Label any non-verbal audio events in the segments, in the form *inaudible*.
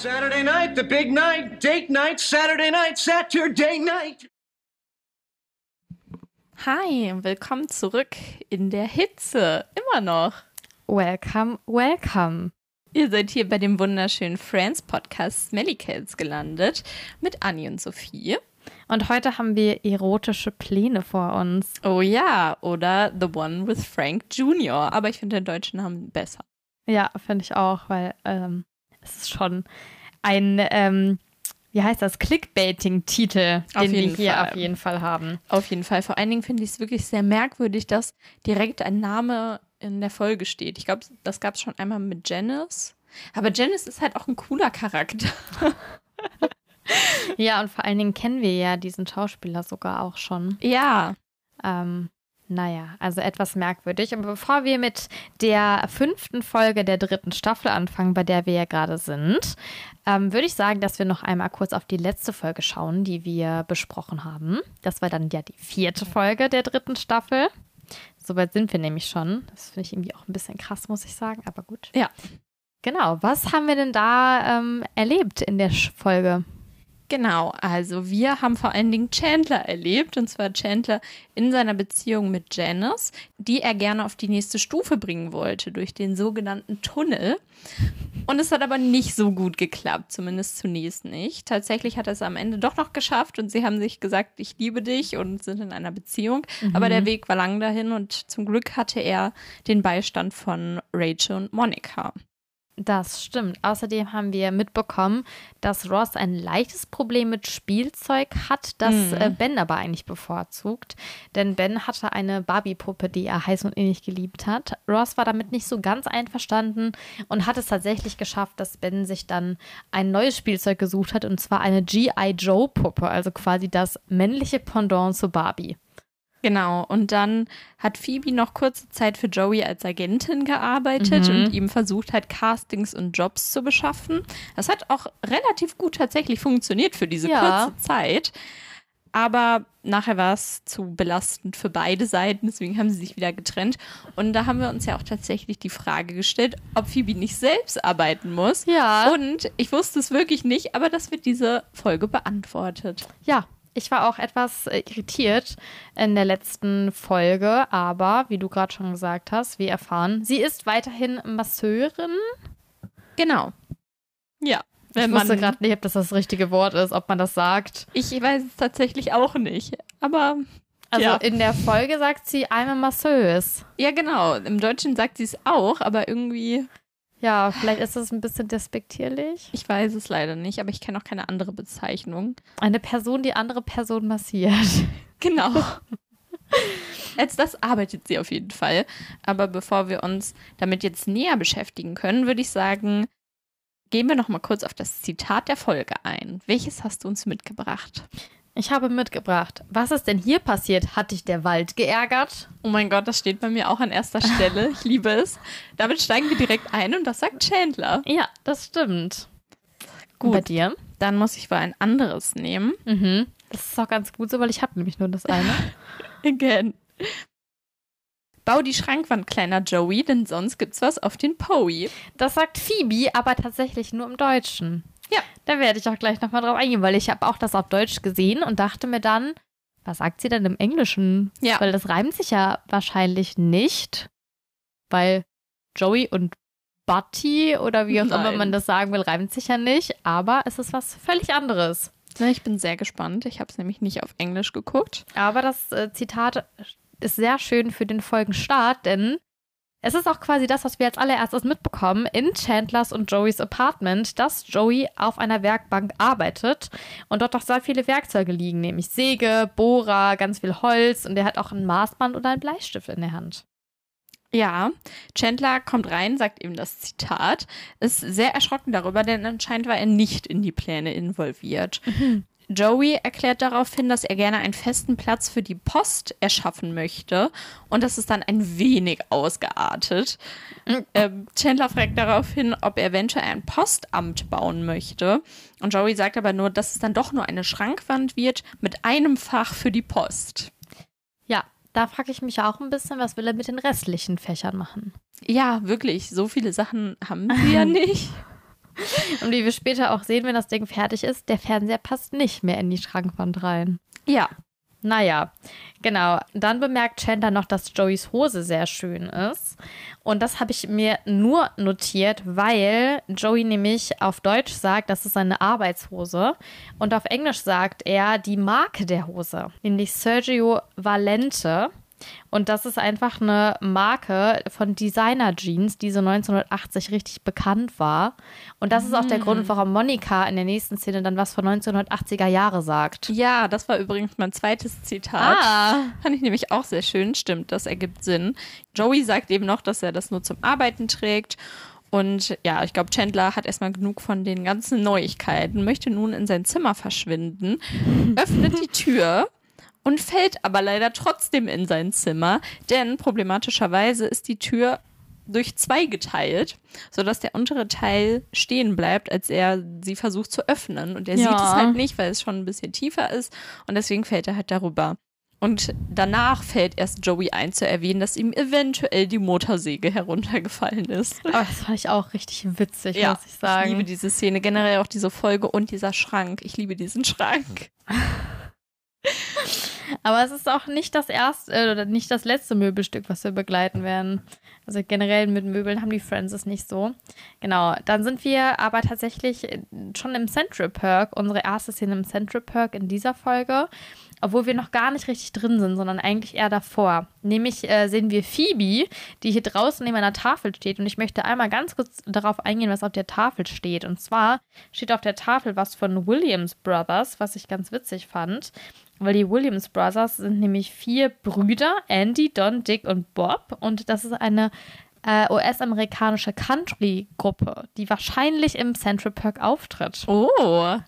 Saturday night, the big night, date night, Saturday night, Saturday night. Hi, willkommen zurück in der Hitze. Immer noch. Welcome, welcome. Ihr seid hier bei dem wunderschönen Friends Podcast Smelly Cats gelandet mit Annie und Sophie. Und heute haben wir erotische Pläne vor uns. Oh ja, oder The One with Frank Jr. Aber ich finde den deutschen Namen besser. Ja, finde ich auch, weil ähm, es ist schon ein, ähm, wie heißt das, Clickbaiting-Titel, den wir hier Fall. auf jeden Fall haben. Auf jeden Fall. Vor allen Dingen finde ich es wirklich sehr merkwürdig, dass direkt ein Name in der Folge steht. Ich glaube, das gab es schon einmal mit Janice. Aber Janice ist halt auch ein cooler Charakter. *laughs* Ja, und vor allen Dingen kennen wir ja diesen Schauspieler sogar auch schon. Ja. Ähm, naja, also etwas merkwürdig. Aber bevor wir mit der fünften Folge der dritten Staffel anfangen, bei der wir ja gerade sind, ähm, würde ich sagen, dass wir noch einmal kurz auf die letzte Folge schauen, die wir besprochen haben. Das war dann ja die vierte Folge der dritten Staffel. Soweit sind wir nämlich schon. Das finde ich irgendwie auch ein bisschen krass, muss ich sagen, aber gut. Ja. Genau, was haben wir denn da ähm, erlebt in der Folge? Genau, also wir haben vor allen Dingen Chandler erlebt, und zwar Chandler in seiner Beziehung mit Janice, die er gerne auf die nächste Stufe bringen wollte, durch den sogenannten Tunnel. Und es hat aber nicht so gut geklappt, zumindest zunächst nicht. Tatsächlich hat er es am Ende doch noch geschafft und sie haben sich gesagt, ich liebe dich und sind in einer Beziehung. Aber der Weg war lang dahin und zum Glück hatte er den Beistand von Rachel und Monica. Das stimmt. Außerdem haben wir mitbekommen, dass Ross ein leichtes Problem mit Spielzeug hat, das Mhm. äh, Ben aber eigentlich bevorzugt. Denn Ben hatte eine Barbie-Puppe, die er heiß und innig geliebt hat. Ross war damit nicht so ganz einverstanden und hat es tatsächlich geschafft, dass Ben sich dann ein neues Spielzeug gesucht hat, und zwar eine G.I. Joe-Puppe, also quasi das männliche Pendant zu Barbie. Genau, und dann hat Phoebe noch kurze Zeit für Joey als Agentin gearbeitet Mhm. und ihm versucht halt Castings und Jobs zu beschaffen. Das hat auch relativ gut tatsächlich funktioniert für diese Ja. kurze Zeit. Aber nachher war es zu belastend für beide Seiten, deswegen haben sie sich wieder getrennt. Und da haben wir uns ja auch tatsächlich die Frage gestellt, ob Phoebe nicht selbst arbeiten muss. Ja. Und ich wusste es wirklich nicht, aber das wird diese Folge beantwortet. Ja, ich war auch etwas äh, irritiert in der letzten Folge, aber wie du gerade schon gesagt hast, wir erfahren, sie ist weiterhin Masseurin. Genau. Ja. Ich Wenn wusste man gerade nicht, ob das das richtige Wort ist, ob man das sagt. Ich weiß es tatsächlich auch nicht. Aber Also Ja. in der Folge sagt sie I'm a Masseuse. ja, genau. Im Deutschen sagt sie es auch, aber irgendwie, Ja, vielleicht ist das ein bisschen despektierlich. ich weiß es leider nicht, aber ich kenne auch keine andere Bezeichnung. Eine Person, die andere Person massiert. *laughs* Genau. Als das arbeitet sie auf jeden Fall. Aber bevor wir uns damit jetzt näher beschäftigen können, würde ich sagen, gehen wir noch mal kurz auf das Zitat der Folge ein. Welches hast du uns mitgebracht? Ich habe mitgebracht. Was ist denn hier passiert? Hat dich der Wald geärgert? Oh mein Gott, das steht bei mir auch an erster Stelle. Ich liebe es. Damit steigen wir direkt ein und das sagt Chandler. Ja, das stimmt. Gut. Bei dir? Dann muss ich wohl ein anderes nehmen. Mhm. Das ist auch ganz gut so, weil ich habe nämlich nur das eine. *laughs* Again. Bau die Schrankwand, kleiner Joey, denn sonst gibt's was auf den Poey. Das sagt Phoebe, aber tatsächlich nur im Deutschen. Ja. Da werde ich auch gleich nochmal drauf eingehen, weil ich habe auch das auf Deutsch gesehen und dachte mir dann, was sagt sie denn im Englischen? Ja. Weil das reimt sich ja wahrscheinlich nicht, weil Joey und Buddy oder wie auch immer Nein. man das sagen will, reimt sich ja nicht, aber es ist was völlig anderes. Ich bin sehr gespannt. Ich habe es nämlich nicht auf Englisch geguckt. Aber das äh, Zitat ist sehr schön für den Folgenstart, denn es ist auch quasi das, was wir als allererstes mitbekommen in Chandlers und Joeys Apartment, dass Joey auf einer Werkbank arbeitet und dort auch sehr viele Werkzeuge liegen, nämlich Säge, Bohrer, ganz viel Holz und er hat auch ein Maßband oder einen Bleistift in der Hand. Ja, Chandler kommt rein, sagt ihm das Zitat, ist sehr erschrocken darüber, denn anscheinend war er nicht in die Pläne involviert. Joey erklärt daraufhin, dass er gerne einen festen Platz für die Post erschaffen möchte und das ist dann ein wenig ausgeartet. Ähm, Chandler fragt daraufhin, ob er eventuell ein Postamt bauen möchte und Joey sagt aber nur, dass es dann doch nur eine Schrankwand wird mit einem Fach für die Post. Ja, da frage ich mich auch ein bisschen, was will er mit den restlichen Fächern machen? Ja, wirklich, so viele Sachen haben sie *laughs* ja nicht. *laughs* Und wie wir später auch sehen, wenn das Ding fertig ist, der Fernseher passt nicht mehr in die Schrankwand rein. Ja. Naja, genau. Dann bemerkt Chandler noch, dass Joeys Hose sehr schön ist. Und das habe ich mir nur notiert, weil Joey nämlich auf Deutsch sagt, das ist seine Arbeitshose. Und auf Englisch sagt er die Marke der Hose, nämlich Sergio Valente. Und das ist einfach eine Marke von Designer Jeans, die so 1980 richtig bekannt war. Und das ist auch der Grund, warum Monika in der nächsten Szene dann was von 1980er Jahre sagt. Ja, das war übrigens mein zweites Zitat. Ah. Fand ich nämlich auch sehr schön. Stimmt, das ergibt Sinn. Joey sagt eben noch, dass er das nur zum Arbeiten trägt. Und ja, ich glaube, Chandler hat erstmal genug von den ganzen Neuigkeiten, möchte nun in sein Zimmer verschwinden, *laughs* öffnet die Tür und fällt aber leider trotzdem in sein Zimmer, denn problematischerweise ist die Tür durch zwei geteilt, sodass der untere Teil stehen bleibt, als er sie versucht zu öffnen. Und er Ja. sieht es halt nicht, weil es schon ein bisschen tiefer ist und deswegen fällt er halt darüber. Und danach fällt erst Joey ein zu erwähnen, dass ihm eventuell die Motorsäge heruntergefallen ist. Aber das fand ich auch richtig witzig, muss ich ich sagen. liebe diese Szene, generell auch diese Folge und dieser Schrank. Ich liebe diesen Schrank. *laughs* *laughs* Aber es ist auch nicht das erste äh, oder nicht das letzte Möbelstück, was wir begleiten werden. Also generell mit Möbeln haben die Friends es nicht so. Genau, dann sind wir aber tatsächlich äh, schon im Central Perk, unsere erste Szene im Central Perk in dieser Folge, obwohl wir noch gar nicht richtig drin sind, sondern eigentlich eher davor. Nämlich äh, sehen wir Phoebe, die hier draußen neben einer Tafel steht und ich möchte einmal ganz kurz darauf eingehen, was auf der Tafel steht. Und zwar steht auf der Tafel was von Williams Brothers, was ich ganz witzig fand. Weil die Williams Brothers sind nämlich vier Brüder, Andy, Don, Dick und Bob. Und das ist eine äh, US-amerikanische Country-Gruppe, die wahrscheinlich im Central Park auftritt. Oh,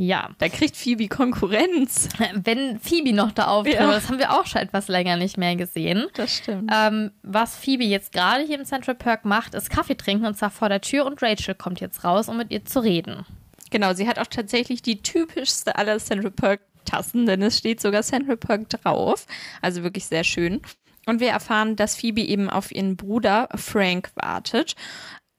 Ja. da kriegt Phoebe Konkurrenz. *laughs* Wenn Phoebe noch da auftritt, Ja. das haben wir auch schon etwas länger nicht mehr gesehen. Das stimmt. Ähm, was Phoebe jetzt gerade hier im Central Park macht, ist Kaffee trinken und zwar vor der Tür und Rachel kommt jetzt raus, um mit ihr zu reden. Genau, sie hat auch tatsächlich die typischste aller Central Perk Tassen, denn es steht sogar Central Perk drauf. Also wirklich sehr schön. Und wir erfahren, dass Phoebe eben auf ihren Bruder Frank wartet.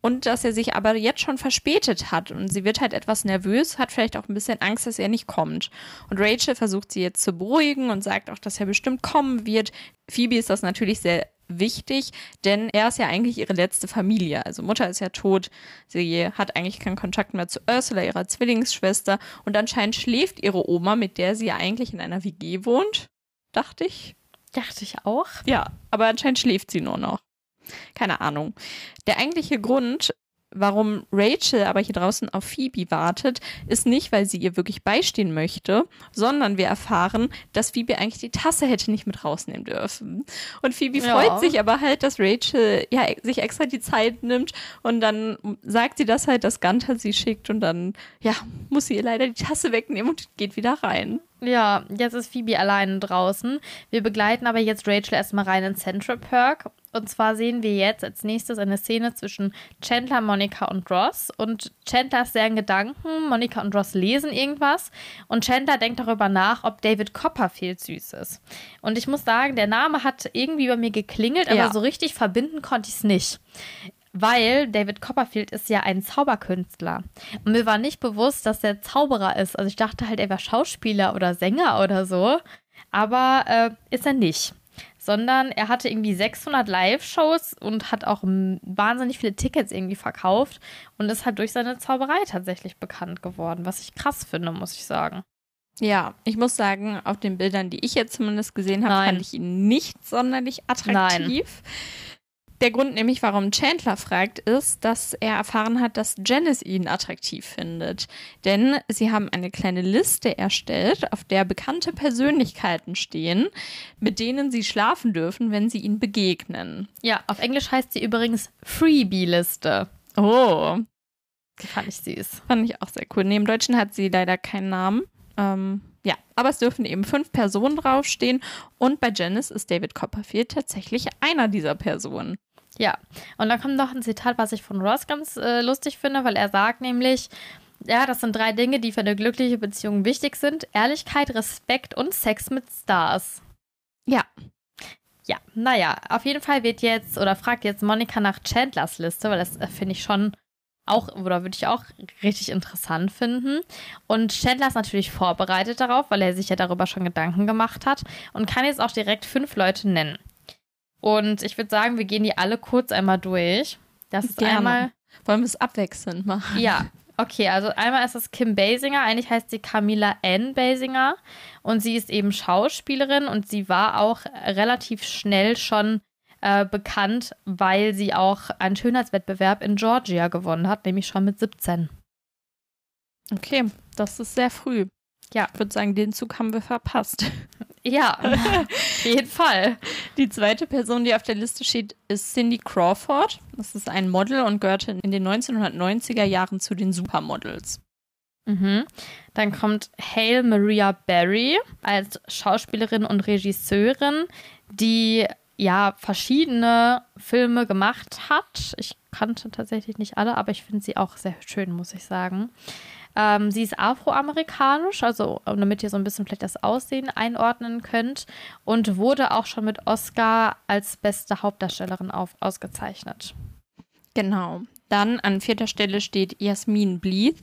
Und dass er sich aber jetzt schon verspätet hat. Und sie wird halt etwas nervös, hat vielleicht auch ein bisschen Angst, dass er nicht kommt. Und Rachel versucht sie jetzt zu beruhigen und sagt auch, dass er bestimmt kommen wird. Phoebe ist das natürlich sehr wichtig, denn er ist ja eigentlich ihre letzte Familie. Also Mutter ist ja tot, sie hat eigentlich keinen Kontakt mehr zu Ursula, ihrer Zwillingsschwester. Und anscheinend schläft ihre Oma, mit der sie ja eigentlich in einer WG wohnt, dachte ich. Dachte ich auch. Ja, aber anscheinend schläft sie nur noch. Keine Ahnung. Der eigentliche Grund, warum Rachel aber hier draußen auf Phoebe wartet, ist nicht, weil sie ihr wirklich beistehen möchte, sondern wir erfahren, dass Phoebe eigentlich die Tasse hätte nicht mit rausnehmen dürfen. Und Phoebe Ja. freut sich aber halt, dass Rachel ja sich extra die Zeit nimmt und dann sagt sie das halt, dass Gunther sie schickt und dann ja, muss sie ihr leider die Tasse wegnehmen und geht wieder rein. Ja, jetzt ist Phoebe alleine draußen. Wir begleiten aber jetzt Rachel erstmal rein in Central Perk. Und zwar sehen wir jetzt als nächstes eine Szene zwischen Chandler, Monika und Ross. Und Chandler ist sehr in Gedanken. Monika und Ross lesen irgendwas. Und Chandler denkt darüber nach, ob David Copperfield süß ist. Und ich muss sagen, der Name hat irgendwie bei mir geklingelt, aber Ja. so richtig verbinden konnte ich es nicht. Weil David Copperfield ist ja ein Zauberkünstler. Und mir war nicht bewusst, dass er Zauberer ist. Also ich dachte halt, er wäre Schauspieler oder Sänger oder so. Aber äh, ist er nicht. Sondern er hatte irgendwie 600 Live-Shows und hat auch wahnsinnig viele Tickets irgendwie verkauft und ist halt durch seine Zauberei tatsächlich bekannt geworden, was ich krass finde, muss ich sagen. Ja, ich muss sagen, auf den Bildern, die ich jetzt zumindest gesehen habe, Nein. fand ich ihn nicht sonderlich attraktiv. Der Grund nämlich, warum Chandler fragt, ist, dass er erfahren hat, dass Janice ihn attraktiv findet. Denn sie haben eine kleine Liste erstellt, auf der bekannte Persönlichkeiten stehen, mit denen sie schlafen dürfen, wenn sie ihnen begegnen. Ja, auf Englisch heißt sie übrigens Freebie-Liste. Oh, fand ich süß. Fand ich auch sehr cool. Neben Deutschen hat sie leider keinen Namen. Ähm, ja, aber es dürfen eben fünf Personen draufstehen. Und bei Janice ist David Copperfield tatsächlich einer dieser Personen. Ja, und dann kommt noch ein Zitat, was ich von Ross ganz äh, lustig finde, weil er sagt nämlich, ja, das sind drei Dinge, die für eine glückliche Beziehung wichtig sind. Ehrlichkeit, Respekt und Sex mit Stars. Ja. Ja, naja, auf jeden Fall wird jetzt oder fragt jetzt Monika nach Chandlers Liste, weil das äh, finde ich schon auch, oder würde ich auch richtig interessant finden. Und Chandler ist natürlich vorbereitet darauf, weil er sich ja darüber schon Gedanken gemacht hat und kann jetzt auch direkt fünf Leute nennen. Und ich würde sagen, wir gehen die alle kurz einmal durch. Das ist Gerne. einmal. Wollen wir es abwechselnd machen? Ja, okay, also einmal ist es Kim Basinger, eigentlich heißt sie Camilla Ann Basinger und sie ist eben Schauspielerin und sie war auch relativ schnell schon äh, bekannt, weil sie auch einen Schönheitswettbewerb in Georgia gewonnen hat, nämlich schon mit 17. Okay, das ist sehr früh. Ja. Ich würde sagen, den Zug haben wir verpasst. *laughs* Ja, auf jeden Fall. Die zweite Person, die auf der Liste steht, ist Cindy Crawford. Das ist ein Model und gehörte in den 1990er Jahren zu den Supermodels. Mhm. Dann kommt Hale Maria Berry als Schauspielerin und Regisseurin, die ja verschiedene Filme gemacht hat. Ich kannte tatsächlich nicht alle, aber ich finde sie auch sehr schön, muss ich sagen. Ähm, sie ist afroamerikanisch, also damit ihr so ein bisschen vielleicht das Aussehen einordnen könnt und wurde auch schon mit Oscar als beste Hauptdarstellerin auf, ausgezeichnet. Genau. Dann an vierter Stelle steht Jasmin Bleeth.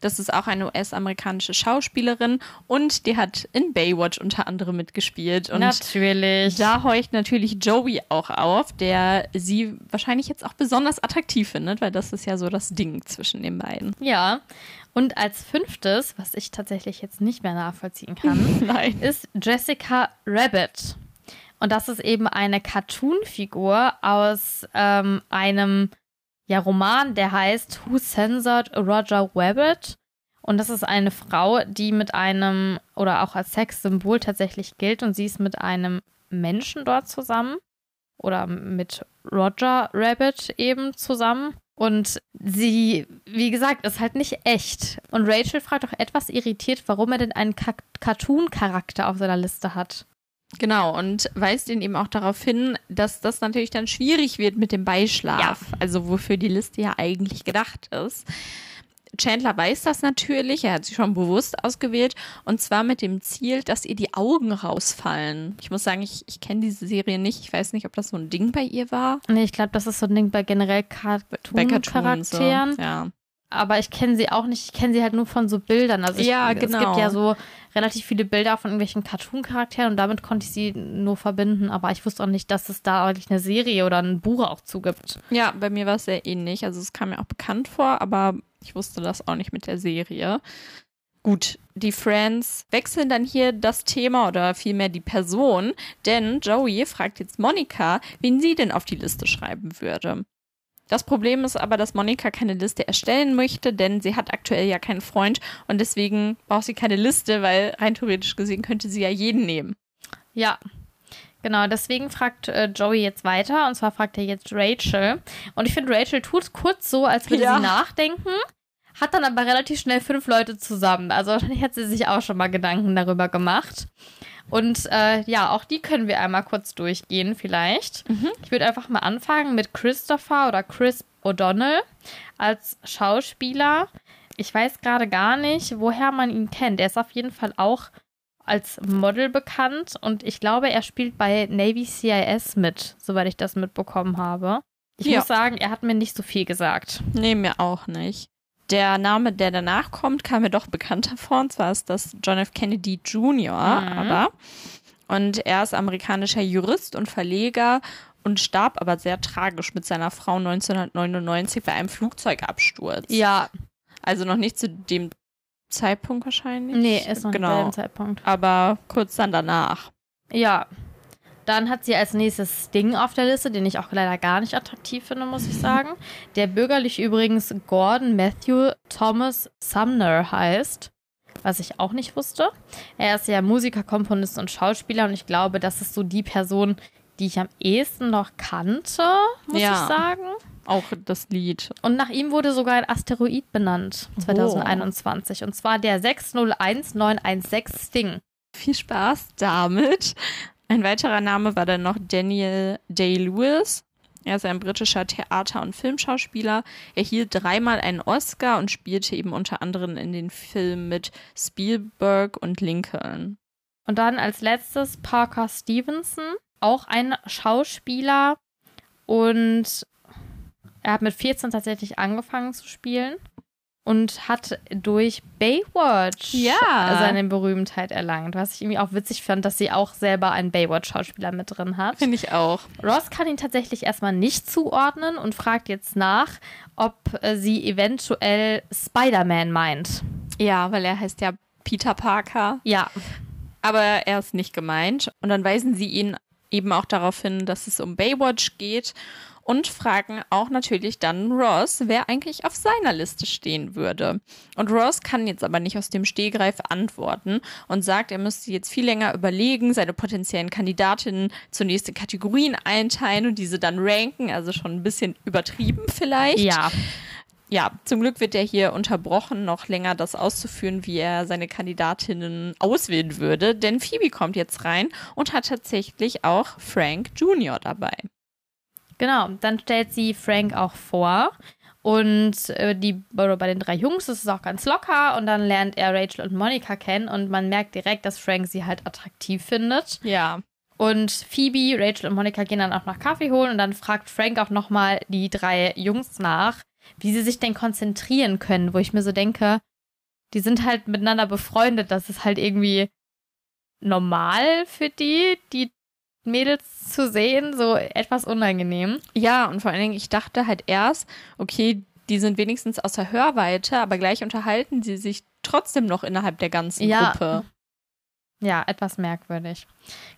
Das ist auch eine US-amerikanische Schauspielerin und die hat in Baywatch unter anderem mitgespielt. Und Natürlich. da horcht natürlich Joey auch auf, der sie wahrscheinlich jetzt auch besonders attraktiv findet, weil das ist ja so das Ding zwischen den beiden. Ja. Und als fünftes, was ich tatsächlich jetzt nicht mehr nachvollziehen kann, *laughs* Nein. ist Jessica Rabbit. Und das ist eben eine Cartoon-Figur aus ähm, einem ja, Roman, der heißt Who Censored Roger Rabbit? Und das ist eine Frau, die mit einem oder auch als Sexsymbol tatsächlich gilt und sie ist mit einem Menschen dort zusammen oder mit Roger Rabbit eben zusammen. Und sie, wie gesagt, ist halt nicht echt. Und Rachel fragt auch etwas irritiert, warum er denn einen Cartoon-Charakter auf seiner Liste hat. Genau, und weist ihn eben auch darauf hin, dass das natürlich dann schwierig wird mit dem Beischlaf, also wofür die Liste ja eigentlich gedacht ist. Chandler weiß das natürlich, er hat sie schon bewusst ausgewählt und zwar mit dem Ziel, dass ihr die Augen rausfallen. Ich muss sagen, ich, ich kenne diese Serie nicht. Ich weiß nicht, ob das so ein Ding bei ihr war. Nee, ich glaube, das ist so ein Ding bei generell Cartoons, so. Cartoon-Charakteren. Ja. Aber ich kenne sie auch nicht. Ich kenne sie halt nur von so Bildern. Also ich, Ja, es genau. gibt ja so relativ viele Bilder von irgendwelchen Cartoon-Charakteren und damit konnte ich sie nur verbinden. Aber ich wusste auch nicht, dass es da eigentlich eine Serie oder ein Buch auch zugibt. Ja, bei mir war es sehr ähnlich. Also es kam mir auch bekannt vor, aber ich wusste das auch nicht mit der Serie. Gut, die Friends wechseln dann hier das Thema oder vielmehr die Person, denn Joey fragt jetzt Monika, wen sie denn auf die Liste schreiben würde. Das Problem ist aber, dass Monika keine Liste erstellen möchte, denn sie hat aktuell ja keinen Freund und deswegen braucht sie keine Liste, weil rein theoretisch gesehen könnte sie ja jeden nehmen. Ja. Genau, deswegen fragt äh, Joey jetzt weiter und zwar fragt er jetzt Rachel. Und ich finde, Rachel tut kurz so, als würde Ja. sie nachdenken, hat dann aber relativ schnell fünf Leute zusammen. Also *laughs* wahrscheinlich hat sie sich auch schon mal Gedanken darüber gemacht. Und äh, ja, auch die können wir einmal kurz durchgehen, vielleicht. Ich würde einfach mal anfangen mit Christopher oder Chris O'Donnell als Schauspieler. Ich weiß gerade gar nicht, woher man ihn kennt. Er ist auf jeden Fall auch als Model bekannt und ich glaube, er spielt bei Navy CIS mit, soweit ich das mitbekommen habe. Ich Ja. muss sagen, er hat mir nicht so viel gesagt. Nee, mir auch nicht. Der Name, der danach kommt, kam mir doch bekannter vor. Und zwar ist das John F. Kennedy Jr., Mhm. aber. Und er ist amerikanischer Jurist und Verleger und starb aber sehr tragisch mit seiner Frau 1999 bei einem Flugzeugabsturz. Ja, Also noch nicht zu dem Zeitpunkt wahrscheinlich. nee, ist noch genau. nicht bei dem Zeitpunkt. Aber kurz dann danach. Ja. Dann hat sie als nächstes Sting auf der Liste, den ich auch leider gar nicht attraktiv finde, muss ich sagen. Der bürgerlich übrigens Gordon Matthew Thomas Sumner heißt, was ich auch nicht wusste. Er ist ja Musiker, Komponist und Schauspieler und ich glaube, das ist so die Person, die ich am ehesten noch kannte, muss Ja. ich sagen. Auch das Lied. Und nach ihm wurde sogar ein Asteroid benannt, 2021. Und zwar der 601916 Sting. Viel Spaß damit. Ein weiterer Name war dann noch Daniel Day-Lewis. Er ist ein britischer Theater- und Filmschauspieler. Er hielt dreimal einen Oscar und spielte eben unter anderem in den Filmen mit Spielberg und Lincoln. Und dann als letztes Parker Stevenson, auch ein Schauspieler. Und Er hat mit 14 tatsächlich angefangen zu spielen und hat durch Baywatch Ja. seine Berühmtheit erlangt. Was ich irgendwie auch witzig fand, dass sie auch selber einen Baywatch-Schauspieler mit drin hat. Finde ich auch. Ross kann ihn tatsächlich erstmal nicht zuordnen und fragt jetzt nach, ob äh, sie eventuell Spider-Man meint. Ja, weil er heißt ja Peter Parker. Ja, Aber er ist nicht gemeint. Und dann weisen sie ihn eben auch darauf hin, dass es um Baywatch geht und fragen auch natürlich dann Ross, wer eigentlich auf seiner Liste stehen würde. Und Ross kann jetzt aber nicht aus dem Stehgreif antworten und sagt, er müsste jetzt viel länger überlegen, seine potenziellen Kandidatinnen zunächst in Kategorien einteilen und diese dann ranken, also schon ein bisschen übertrieben vielleicht. ja. Ja, zum Glück wird er hier unterbrochen, noch länger das auszuführen, wie er seine Kandidatinnen auswählen würde, denn Phoebe kommt jetzt rein und hat tatsächlich auch Frank Jr. dabei. Genau, dann stellt sie Frank auch vor. Und äh, die, bei den drei Jungs ist es auch ganz locker. Und dann lernt er Rachel und Monica kennen. Und man merkt direkt, dass Frank sie halt attraktiv findet. Ja. Und Phoebe, Rachel und Monica gehen dann auch noch Kaffee holen. Und dann fragt Frank auch nochmal die drei Jungs nach, wie sie sich denn konzentrieren können. Wo ich mir so denke, die sind halt miteinander befreundet. Das ist halt irgendwie normal für die, die Mädels zu sehen. So etwas unangenehm. Ja, und vor allen Dingen, ich dachte halt erst, okay, die sind wenigstens aus der Hörweite, aber gleich unterhalten sie sich trotzdem noch innerhalb der ganzen Ja. Gruppe. Ja, etwas merkwürdig.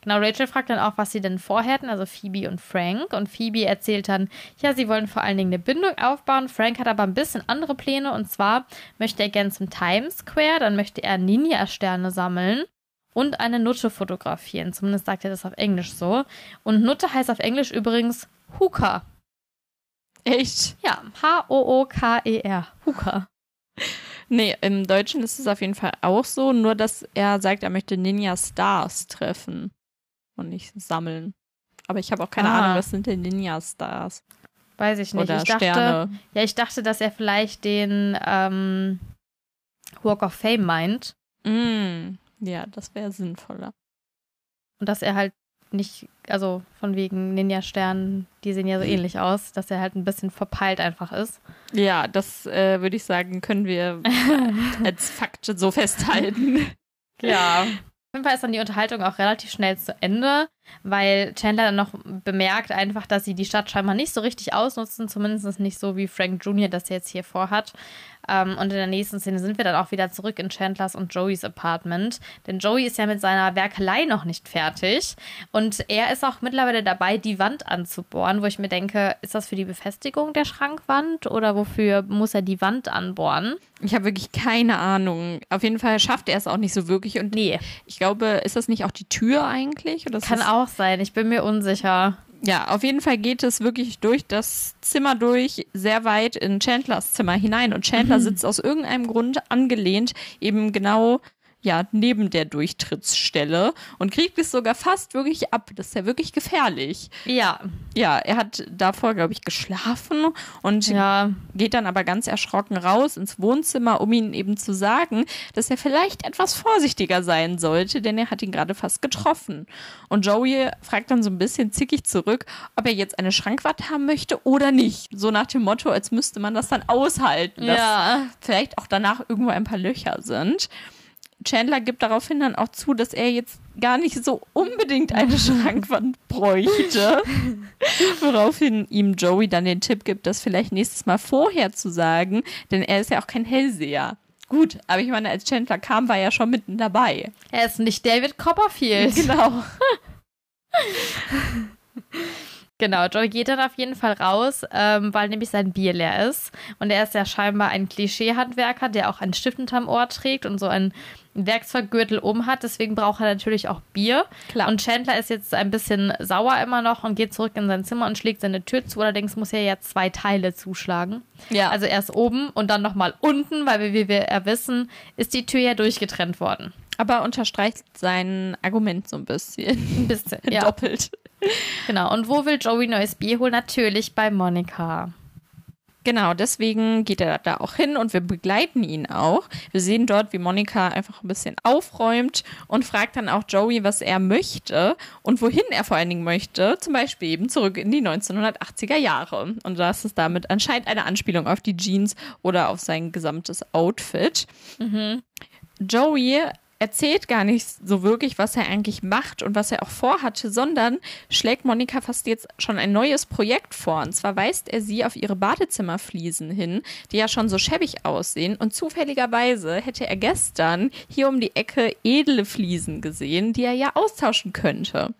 Genau, Rachel fragt dann auch, was sie denn vorhätten, also Phoebe und Frank. Und Phoebe erzählt dann, ja, sie wollen vor allen Dingen eine Bindung aufbauen. Frank hat aber ein bisschen andere Pläne und zwar möchte er gern zum Times Square, dann möchte er Ninja-Sterne sammeln und eine Nutte fotografieren. Zumindest sagt er das auf Englisch so. Und Nutte heißt auf Englisch übrigens Hooker. Echt? Ja, H-O-O-K-E-R. Hooker. Nee, im Deutschen ist es auf jeden Fall auch so, nur dass er sagt, er möchte Ninja Stars treffen und nicht sammeln. Aber ich habe auch keine Ah. Ahnung, was sind denn Ninja Stars? Weiß ich nicht. Oder ich dachte, Sterne. Ja, ich dachte, dass er vielleicht den ähm, Walk of Fame meint Mm, ja, das wäre sinnvoller. und dass er halt nicht, also von wegen Ninja-Sternen, die sehen ja so ähnlich aus, dass er halt ein bisschen verpeilt einfach ist. Ja, das äh, würde ich sagen, können wir *laughs* als Fakt so festhalten. Ja. Auf jeden Fall ist dann die Unterhaltung auch relativ schnell zu Ende, weil Chandler dann noch bemerkt einfach, dass sie die Stadt scheinbar nicht so richtig ausnutzen, zumindest nicht so wie Frank Jr. das jetzt hier vorhat. Ähm, und in der nächsten Szene sind wir dann auch wieder zurück in Chandlers und Joeys Apartment. Denn Joey ist ja mit seiner Werkelei noch nicht fertig. Und er ist auch mittlerweile dabei, die Wand anzubohren, wo ich mir denke, ist das für die Befestigung der Schrankwand oder wofür muss er die Wand anbohren? Ich habe wirklich keine Ahnung. Auf jeden Fall schafft er es auch nicht so wirklich. Und Nee, ich glaube, ist das nicht auch die Tür eigentlich? Kann auch sein. Ich bin mir unsicher. Ja, auf jeden Fall geht es wirklich durch das Zimmer durch, sehr weit in Chandlers Zimmer hinein. Und Chandler sitzt aus irgendeinem Grund angelehnt, eben genau ja, neben der Durchtrittsstelle und kriegt es sogar fast wirklich ab. Das ist ja wirklich gefährlich. Ja, Ja, er hat davor, glaube ich, geschlafen und ja. geht dann aber ganz erschrocken raus ins Wohnzimmer, um ihm eben zu sagen, dass er vielleicht etwas vorsichtiger sein sollte, denn er hat ihn gerade fast getroffen. Und Joey fragt dann so ein bisschen zickig zurück, ob er jetzt eine Schrankwand haben möchte oder nicht. So nach dem Motto, als müsste man das dann aushalten, dass Ja. vielleicht auch danach irgendwo ein paar Löcher sind. Chandler gibt daraufhin dann auch zu, dass er jetzt gar nicht so unbedingt eine *laughs* Schrankwand bräuchte. *laughs* Woraufhin ihm Joey dann den Tipp gibt, das vielleicht nächstes Mal vorher zu sagen, denn er ist ja auch kein Hellseher. Gut, aber ich meine, als Chandler kam, war er schon mitten dabei. Er ist nicht David Copperfield. *laughs* Genau. Genau, Joey geht dann auf jeden Fall raus, ähm, weil nämlich sein Bier leer ist. Und er ist ja scheinbar ein Klischeehandwerker, der auch einen Stift unterm Ohr trägt und so einen Werkzeuggürtel um hat. Deswegen braucht er natürlich auch Bier. Klar. Und Chandler ist jetzt ein bisschen sauer immer noch und geht zurück in sein Zimmer und schlägt seine Tür zu. Allerdings muss er ja zwei Teile zuschlagen. Ja. Also erst oben und dann nochmal unten, weil wir, wie wir ja wissen, ist die Tür ja durchgetrennt worden. aber unterstreicht sein Argument so ein bisschen. Ein bisschen, *laughs* ja. Doppelt. Genau. Und wo will Joey neues Bier holen? Natürlich bei Monika. Genau, deswegen geht er da auch hin und wir begleiten ihn auch. Wir sehen dort, wie Monika einfach ein bisschen aufräumt und fragt dann auch Joey, was er möchte und wohin er vor allen Dingen möchte. Zum Beispiel eben zurück in die 1980er Jahre. Und das ist damit anscheinend eine Anspielung auf die Jeans oder auf sein gesamtes Outfit. Mhm. Joey erzählt gar nicht so wirklich, was er eigentlich macht und was er auch vorhatte, sondern schlägt Monika fast jetzt schon ein neues Projekt vor. Und zwar weist er sie auf ihre Badezimmerfliesen hin, die ja schon so schäbig aussehen. Und zufälligerweise hätte er gestern hier um die Ecke edle Fliesen gesehen, die er ja austauschen könnte.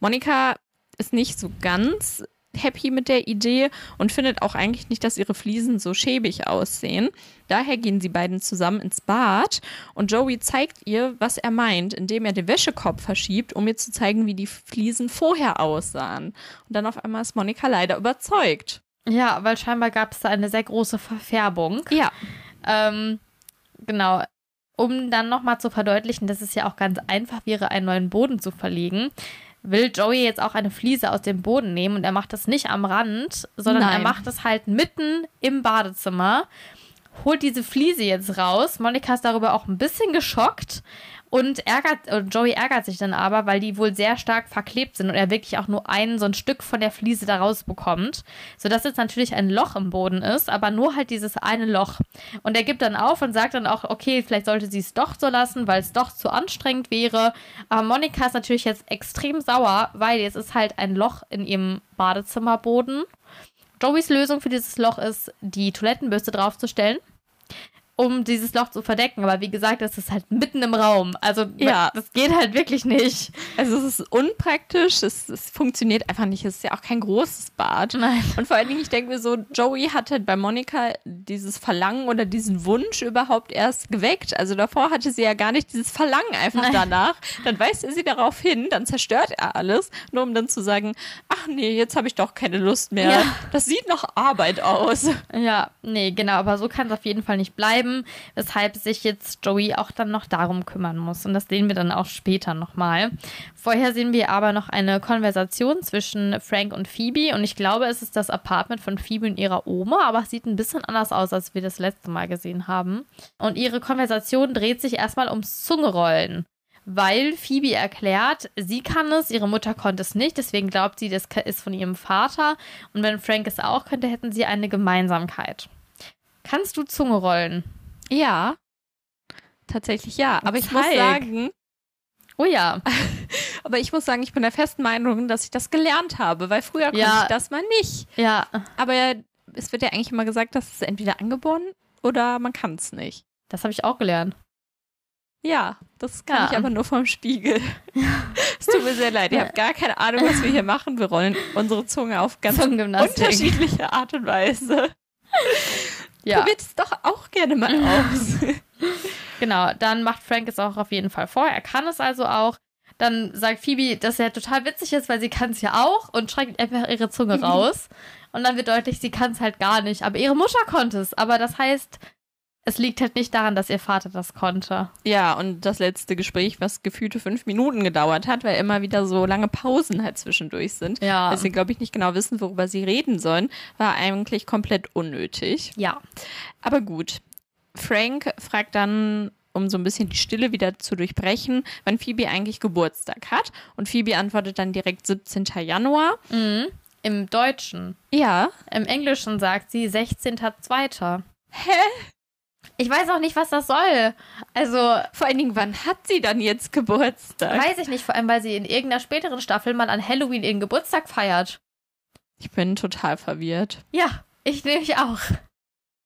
Monika ist nicht so ganz happy mit der Idee und findet auch eigentlich nicht, dass ihre Fliesen so schäbig aussehen. Daher gehen sie beiden zusammen ins Bad und Joey zeigt ihr, was er meint, indem er den Wäschekorb verschiebt, um ihr zu zeigen, wie die Fliesen vorher aussahen. Und dann auf einmal ist Monika leider überzeugt. Ja, weil scheinbar gab es da eine sehr große Verfärbung. Ja. Ähm, genau. Um dann nochmal zu verdeutlichen, dass es ja auch ganz einfach wäre, einen neuen Boden zu verlegen, will Joey jetzt auch eine Fliese aus dem Boden nehmen und er macht das nicht am Rand, sondern Nein. er macht es halt mitten im Badezimmer, holt diese Fliese jetzt raus. Monika ist darüber auch ein bisschen geschockt und ärgert, Joey ärgert sich dann aber, weil die wohl sehr stark verklebt sind und er wirklich auch nur ein, so ein Stück von der Fliese da rausbekommt. Sodass jetzt natürlich ein Loch im Boden ist, aber nur halt dieses eine Loch. Und er gibt dann auf und sagt dann auch, okay, vielleicht sollte sie es doch so lassen, weil es doch zu anstrengend wäre. Aber Monika ist natürlich jetzt extrem sauer, weil jetzt ist halt ein Loch in ihrem Badezimmerboden. Joeys Lösung für dieses Loch ist, die Toilettenbürste draufzustellen um dieses Loch zu verdecken. Aber wie gesagt, es ist halt mitten im Raum. Also ja. das geht halt wirklich nicht. Also es ist unpraktisch, es, es funktioniert einfach nicht. Es ist ja auch kein großes Bad. Nein. Und vor allen Dingen, ich denke mir so, Joey hatte halt bei Monika dieses Verlangen oder diesen Wunsch überhaupt erst geweckt. Also davor hatte sie ja gar nicht dieses Verlangen einfach Nein. danach. Dann weist er sie darauf hin, dann zerstört er alles, nur um dann zu sagen, ach nee, jetzt habe ich doch keine Lust mehr. Ja. Das sieht noch Arbeit aus. Ja, nee, genau, aber so kann es auf jeden Fall nicht bleiben bleiben, weshalb sich jetzt Joey auch dann noch darum kümmern muss. Und das sehen wir dann auch später nochmal. Vorher sehen wir aber noch eine Konversation zwischen Frank und Phoebe und ich glaube, es ist das Apartment von Phoebe und ihrer Oma, aber es sieht ein bisschen anders aus, als wir das letzte Mal gesehen haben. Und ihre Konversation dreht sich erstmal ums Zungerollen weil Phoebe erklärt, sie kann es, ihre Mutter konnte es nicht, deswegen glaubt sie, das ist von ihrem Vater. Und wenn Frank es auch könnte, hätten sie eine Gemeinsamkeit. Kannst du Zunge rollen? Ja. Tatsächlich ja. Aber ich Zeig. muss sagen. Oh ja. *laughs* aber ich muss sagen, ich bin der festen Meinung, dass ich das gelernt habe, weil früher konnte ja. ich das mal nicht. Ja. Aber es wird ja eigentlich immer gesagt, dass es entweder angeboren oder man kann es nicht. Das habe ich auch gelernt. Ja, das kann ja. ich aber nur vom Spiegel. *laughs* es tut mir sehr leid. Ihr habt gar keine Ahnung, was wir hier machen. Wir rollen unsere Zunge auf *laughs* ganz unterschiedliche Art und Weise. Ja. Probiert es doch auch gerne mal *laughs* aus. genau, dann macht Frank es auch auf jeden Fall vor. Er kann es also auch. Dann sagt Phoebe, dass er total witzig ist, weil sie kann es ja auch und streckt einfach ihre Zunge *laughs* raus. und dann wird deutlich, sie kann es halt gar nicht. Aber ihre Mutter konnte es. Aber das heißt, es liegt halt nicht daran, dass ihr Vater das konnte. Ja, und das letzte Gespräch, was gefühlte fünf Minuten gedauert hat, weil immer wieder so lange Pausen halt zwischendurch sind. Ja. Weil sie, glaube ich, nicht genau wissen, worüber sie reden sollen, war eigentlich komplett unnötig. Ja. Aber gut. Frank fragt dann um so ein bisschen die Stille wieder zu durchbrechen, wann Phoebe eigentlich Geburtstag hat. Und Phoebe antwortet dann direkt 17. Januar. Mhm. Im Deutschen. Ja. Im Englischen sagt sie 16.2. Hä? Ich weiß auch nicht, was das soll. Also. Vor allen Dingen, wann hat sie dann jetzt Geburtstag? Weiß ich nicht, vor allem, weil sie in irgendeiner späteren Staffel mal an Halloween ihren Geburtstag feiert. Ich bin total verwirrt. Ja, ich nehme mich auch.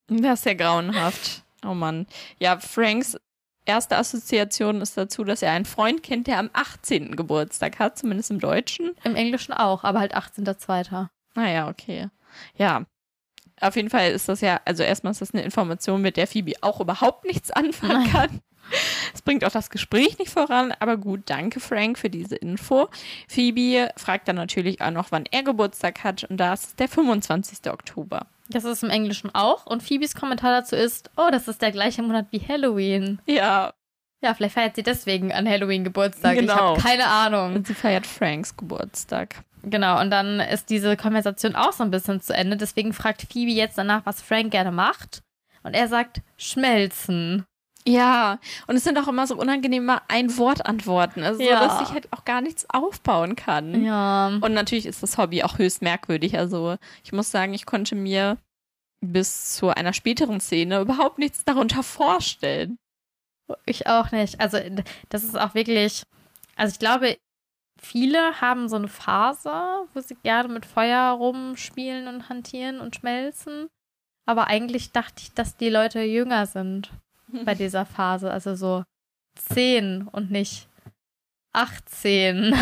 Das ist ja grauenhaft. Oh Mann. Ja, Franks erste Assoziation ist dazu, dass er einen Freund kennt, der am 18. Geburtstag hat, zumindest im Deutschen. Im Englischen auch, aber halt 18.2. Naja, okay. Ja, auf jeden Fall ist das ja, also erstmal ist das eine Information, mit der Phoebe auch überhaupt nichts anfangen kann. Es bringt auch das Gespräch nicht voran, aber gut, danke Frank für diese Info. Phoebe fragt dann natürlich auch noch, wann er Geburtstag hat und das ist der 25. Oktober. Das ist im Englischen auch und Phoebes Kommentar dazu ist, oh, das ist der gleiche Monat wie Halloween. Ja, Ja, vielleicht feiert sie deswegen an Halloween Geburtstag. Genau. Ich habe keine Ahnung. Und sie feiert Franks Geburtstag. Genau, und dann ist diese Konversation auch so ein bisschen zu Ende. Deswegen fragt Phoebe jetzt danach, was Frank gerne macht. Und er sagt, schmelzen. Ja, und es sind auch immer so unangenehme Ein-Wort-Antworten. Also, so, Ja. dass ich halt auch gar nichts aufbauen kann. Ja. Und natürlich ist das Hobby auch höchst merkwürdig. Also, ich muss sagen, ich konnte mir bis zu einer späteren Szene überhaupt nichts darunter vorstellen. Ich auch nicht. Also, das ist auch wirklich. Also, ich glaube, viele haben so eine Phase, wo sie gerne mit Feuer rumspielen und hantieren und schmelzen. Aber eigentlich dachte ich, dass die Leute jünger sind bei *laughs* dieser Phase. Also so 10 und nicht 18.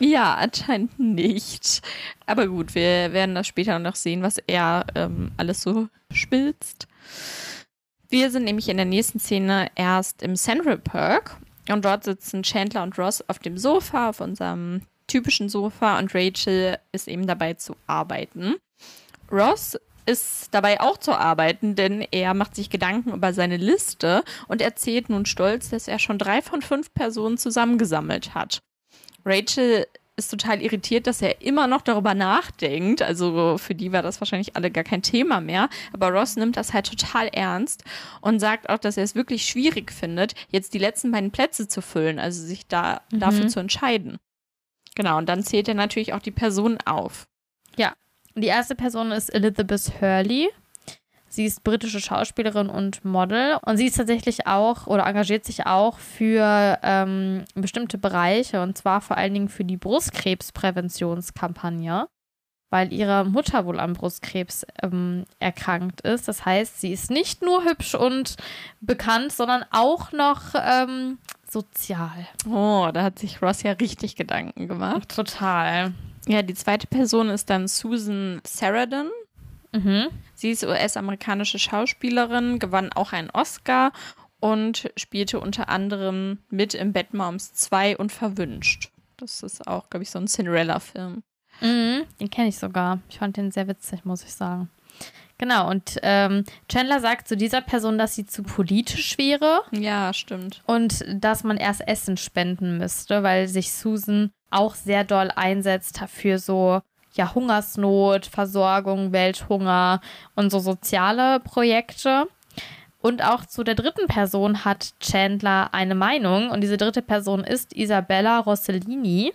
Ja, anscheinend nicht. Aber gut, wir werden das später noch sehen, was er ähm, alles so spilzt. Wir sind nämlich in der nächsten Szene erst im Central Park und dort sitzen Chandler und Ross auf dem Sofa, auf unserem typischen Sofa und Rachel ist eben dabei zu arbeiten. Ross ist dabei auch zu arbeiten, denn er macht sich Gedanken über seine Liste und erzählt nun stolz, dass er schon drei von fünf Personen zusammengesammelt hat. Rachel ist total irritiert, dass er immer noch darüber nachdenkt. Also für die war das wahrscheinlich alle gar kein Thema mehr. Aber Ross nimmt das halt total ernst und sagt auch, dass er es wirklich schwierig findet, jetzt die letzten beiden Plätze zu füllen, also sich da Mhm. dafür zu entscheiden. Genau, und dann zählt er natürlich auch die Personen auf. Die erste Person ist Elizabeth Hurley. Sie ist britische Schauspielerin und Model und sie ist tatsächlich auch oder engagiert sich auch für ähm, bestimmte Bereiche und zwar vor allen Dingen für die Brustkrebspräventionskampagne, weil ihre Mutter wohl an Brustkrebs ähm, erkrankt ist. Das heißt, sie ist nicht nur hübsch und bekannt, sondern auch noch ähm, sozial. Oh, da hat sich Ross ja richtig Gedanken gemacht. Total. Ja, die zweite Person ist dann Susan Sarandon. Mhm. Sie ist US-amerikanische Schauspielerin, gewann auch einen Oscar und spielte unter anderem mit im Bad Moms 2 und Verwünscht. Das ist auch, glaube ich, so ein Cinderella-Film. Mhm, den kenne ich sogar. Ich fand den sehr witzig, muss ich sagen. Genau, und ähm, Chandler sagt zu dieser Person, dass sie zu politisch wäre Ja, stimmt. und dass man erst Essen spenden müsste, weil sich Susan auch sehr doll einsetzt für so ja, Hungersnot, Versorgung, Welthunger und so soziale Projekte. Und auch zu der dritten Person hat Chandler eine Meinung. Und diese dritte Person ist Isabella Rossellini.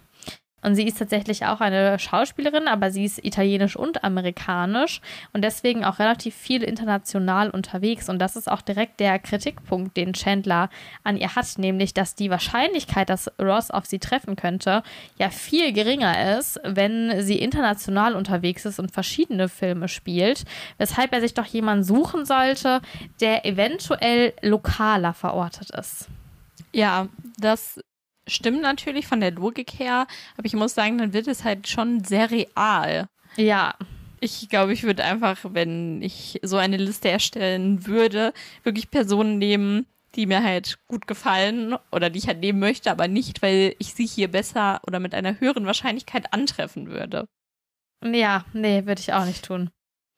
Und sie ist tatsächlich auch eine Schauspielerin, aber sie ist italienisch und amerikanisch und deswegen auch relativ viel international unterwegs. Und das ist auch direkt der Kritikpunkt, den Chandler an ihr hat, nämlich, dass die Wahrscheinlichkeit, dass Ross auf sie treffen könnte, ja viel geringer ist, wenn sie international unterwegs ist und verschiedene Filme spielt, weshalb er sich doch jemanden suchen sollte, der eventuell lokaler verortet ist. Ja, das stimmt natürlich von der Logik her, aber ich muss sagen, dann wird es halt schon sehr real. Ja, Ich glaube, ich würde einfach, wenn ich so eine Liste erstellen würde, wirklich Personen nehmen, die mir halt gut gefallen oder die ich halt nehmen möchte, aber nicht, weil ich sie hier besser oder mit einer höheren Wahrscheinlichkeit antreffen würde. ja, nee, würde ich auch nicht tun.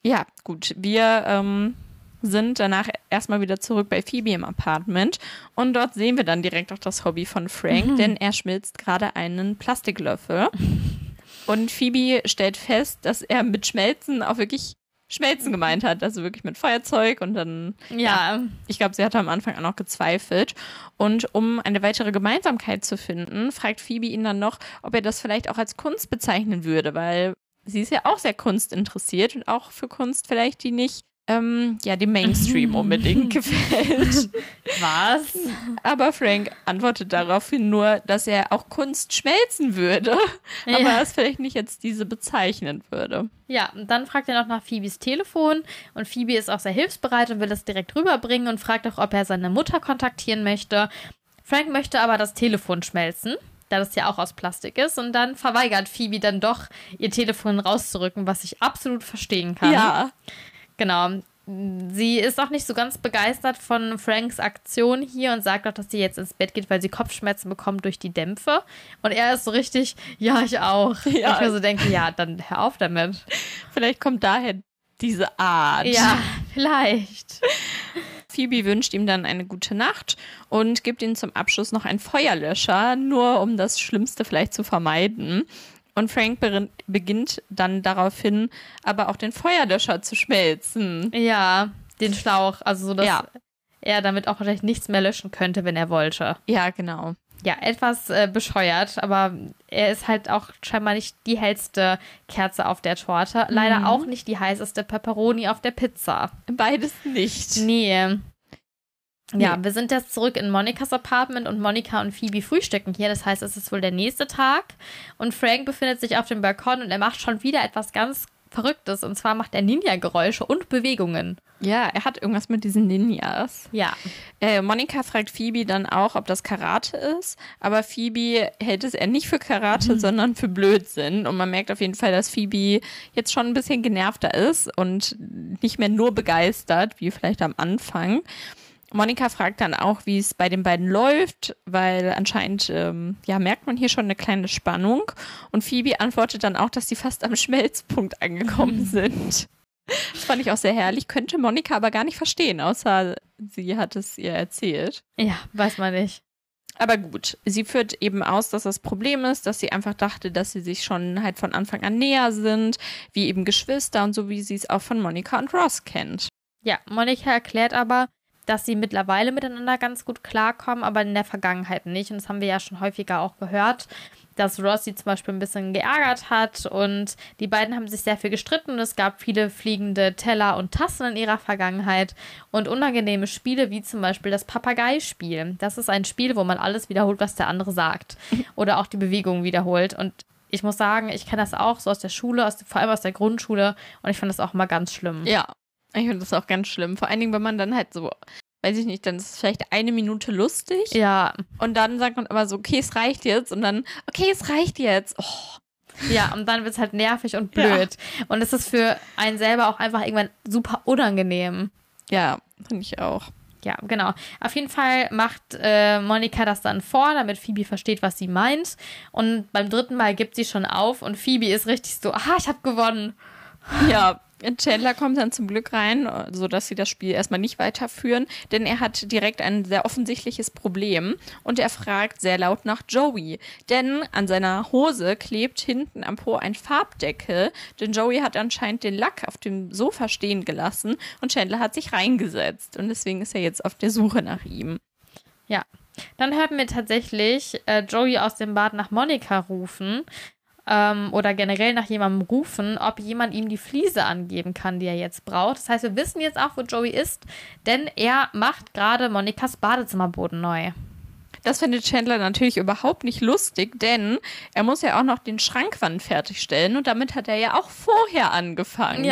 Ja, gut. Wir ähm, sind danach erstmal wieder zurück bei Phoebe im Apartment. Und dort sehen wir dann direkt auch das Hobby von Frank, denn er schmilzt gerade einen Plastiklöffel. Und Phoebe stellt fest, dass er mit Schmelzen auch wirklich Schmelzen gemeint hat, also wirklich mit Feuerzeug und dann Ja, ich glaube, sie hatte am Anfang auch noch gezweifelt. Und um eine weitere Gemeinsamkeit zu finden, fragt Phoebe ihn dann noch, ob er das vielleicht auch als Kunst bezeichnen würde, weil sie ist ja auch sehr kunstinteressiert und auch für Kunst vielleicht, die nicht ähm, ja, dem Mainstream *laughs* unbedingt gefällt. was? Aber Frank antwortet daraufhin nur, dass er auch Kunst schmelzen würde, aber Ja. es vielleicht nicht als diese bezeichnen würde. Ja, und dann fragt er noch nach Phoebes Telefon und Phoebe ist auch sehr hilfsbereit und will es direkt rüberbringen und fragt auch, ob er seine Mutter kontaktieren möchte. Frank möchte aber das Telefon schmelzen, da das ja auch aus Plastik ist und dann verweigert Phoebe dann doch, ihr Telefon rauszurücken, was ich absolut verstehen kann. Ja, Genau. Sie ist auch nicht so ganz begeistert von Franks Aktion hier und sagt auch, dass sie jetzt ins Bett geht, weil sie Kopfschmerzen bekommt durch die Dämpfe. Und er ist so richtig, ja, ich auch. *laughs* Ja. Ich mir so denke, ja, dann hör auf damit. vielleicht kommt daher diese Art. Ja, vielleicht. *laughs* Phoebe wünscht ihm dann eine gute Nacht und gibt ihm zum Abschluss noch einen Feuerlöscher, nur um das Schlimmste vielleicht zu vermeiden. Und Frank beginnt dann daraufhin aber auch den Feuerlöscher zu schmelzen. Ja, den Schlauch. Also so, dass Ja. er damit auch wahrscheinlich nichts mehr löschen könnte, wenn er wollte. Ja, genau. Ja, etwas äh, bescheuert, aber er ist halt auch scheinbar nicht die hellste Kerze auf der Torte. Leider auch nicht die heißeste Pepperoni auf der Pizza. Beides nicht. Nee. Ja, Nee. wir sind jetzt zurück in Monikas Apartment und Monika und Phoebe frühstücken hier. Das heißt, es ist wohl der nächste Tag. Und Frank befindet sich auf dem Balkon und er macht schon wieder etwas ganz Verrücktes. Und zwar macht er Ninja-Geräusche und Bewegungen. Ja, er hat irgendwas mit diesen Ninjas. Ja. Äh, Monika fragt Phoebe dann auch, ob das Karate ist, aber Phoebe hält es eher nicht für Karate, sondern für Blödsinn. Und man merkt auf jeden Fall, dass Phoebe jetzt schon ein bisschen genervter ist und nicht mehr nur begeistert, wie vielleicht am Anfang. Monika fragt dann auch, wie es bei den beiden läuft, weil anscheinend ähm, ja, merkt man hier schon eine kleine Spannung. Und Phoebe antwortet dann auch, dass sie fast am Schmelzpunkt angekommen *laughs* sind. Das fand ich auch sehr herrlich, könnte Monika aber gar nicht verstehen, außer sie hat es ihr erzählt. Ja, weiß man nicht. Aber gut, sie führt eben aus, dass das Problem ist, dass sie einfach dachte, dass sie sich schon halt von Anfang an näher sind, wie eben Geschwister und so wie sie es auch von Monika und Ross kennt. Ja, Monika erklärt aber, dass sie mittlerweile miteinander ganz gut klarkommen, aber in der Vergangenheit nicht. Und das haben wir ja schon häufiger auch gehört, dass Ross sie zum Beispiel ein bisschen geärgert hat. Und die beiden haben sich sehr viel gestritten. Und es gab viele fliegende Teller und Tassen in ihrer Vergangenheit. Und unangenehme Spiele wie zum Beispiel das Papageispiel. Das ist ein Spiel, wo man alles wiederholt, was der andere sagt. *laughs* Oder auch die Bewegungen wiederholt. Und ich muss sagen, ich kenne das auch so aus der Schule, aus, vor allem aus der Grundschule. Und ich fand das auch mal ganz schlimm. Ja, ich finde das auch ganz schlimm. Vor allen Dingen, wenn man dann halt so, weiß ich nicht, dann ist es vielleicht eine Minute lustig Ja, und dann sagt man aber so, okay, es reicht jetzt und dann, okay, es reicht jetzt. Oh, Ja, und dann wird es halt nervig und blöd. Und es ist für einen selber auch einfach irgendwann super unangenehm. ja, finde ich auch. Ja, genau. Auf jeden Fall macht äh, Monika das dann vor, damit Phoebe versteht, was sie meint. Und beim dritten Mal gibt sie schon auf und Phoebe ist richtig so, aha, ich habe gewonnen. Ja, Chandler kommt dann zum Glück rein, sodass sie das Spiel erstmal nicht weiterführen, denn er hat direkt ein sehr offensichtliches Problem und er fragt sehr laut nach Joey, denn an seiner Hose klebt hinten am Po ein Farbdeckel, denn Joey hat anscheinend den Lack auf dem Sofa stehen gelassen und Chandler hat sich reingesetzt und deswegen ist er jetzt auf der Suche nach ihm. Ja. Dann hörten wir tatsächlich äh, Joey aus dem Bad nach Monika rufen. Ähm, oder generell nach jemandem rufen, ob jemand ihm die Fliese angeben kann, die er jetzt braucht. Das heißt, wir wissen jetzt auch, wo Joey ist, denn er macht gerade Monikas Badezimmerboden neu. Das findet Chandler natürlich überhaupt nicht lustig, denn er muss ja auch noch den Schrankwand fertigstellen und damit hat er ja auch vorher angefangen.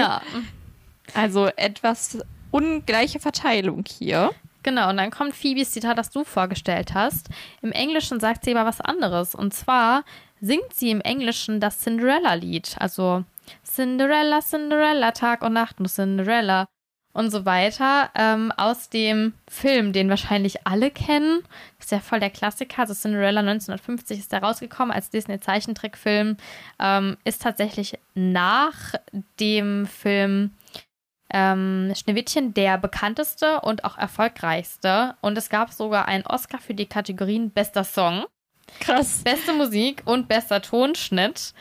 Also etwas ungleiche Verteilung hier. Genau, und dann kommt Phoebes Zitat, das du vorgestellt hast. Im Englischen sagt sie aber was anderes. Und zwar singt sie im Englischen das Cinderella-Lied. Also Cinderella, Cinderella, Tag und Nacht, nur Cinderella und so weiter. Ähm, aus dem Film, den wahrscheinlich alle kennen. Ist ja voll der Klassiker. Also Cinderella 1950 ist da rausgekommen als Disney-Zeichentrickfilm. Ähm, ist tatsächlich nach dem Film ähm, Schneewittchen der bekannteste und auch erfolgreichste. Und es gab sogar einen Oscar für die Kategorien Bester Song, Krass. beste Musik und bester Tonschnitt.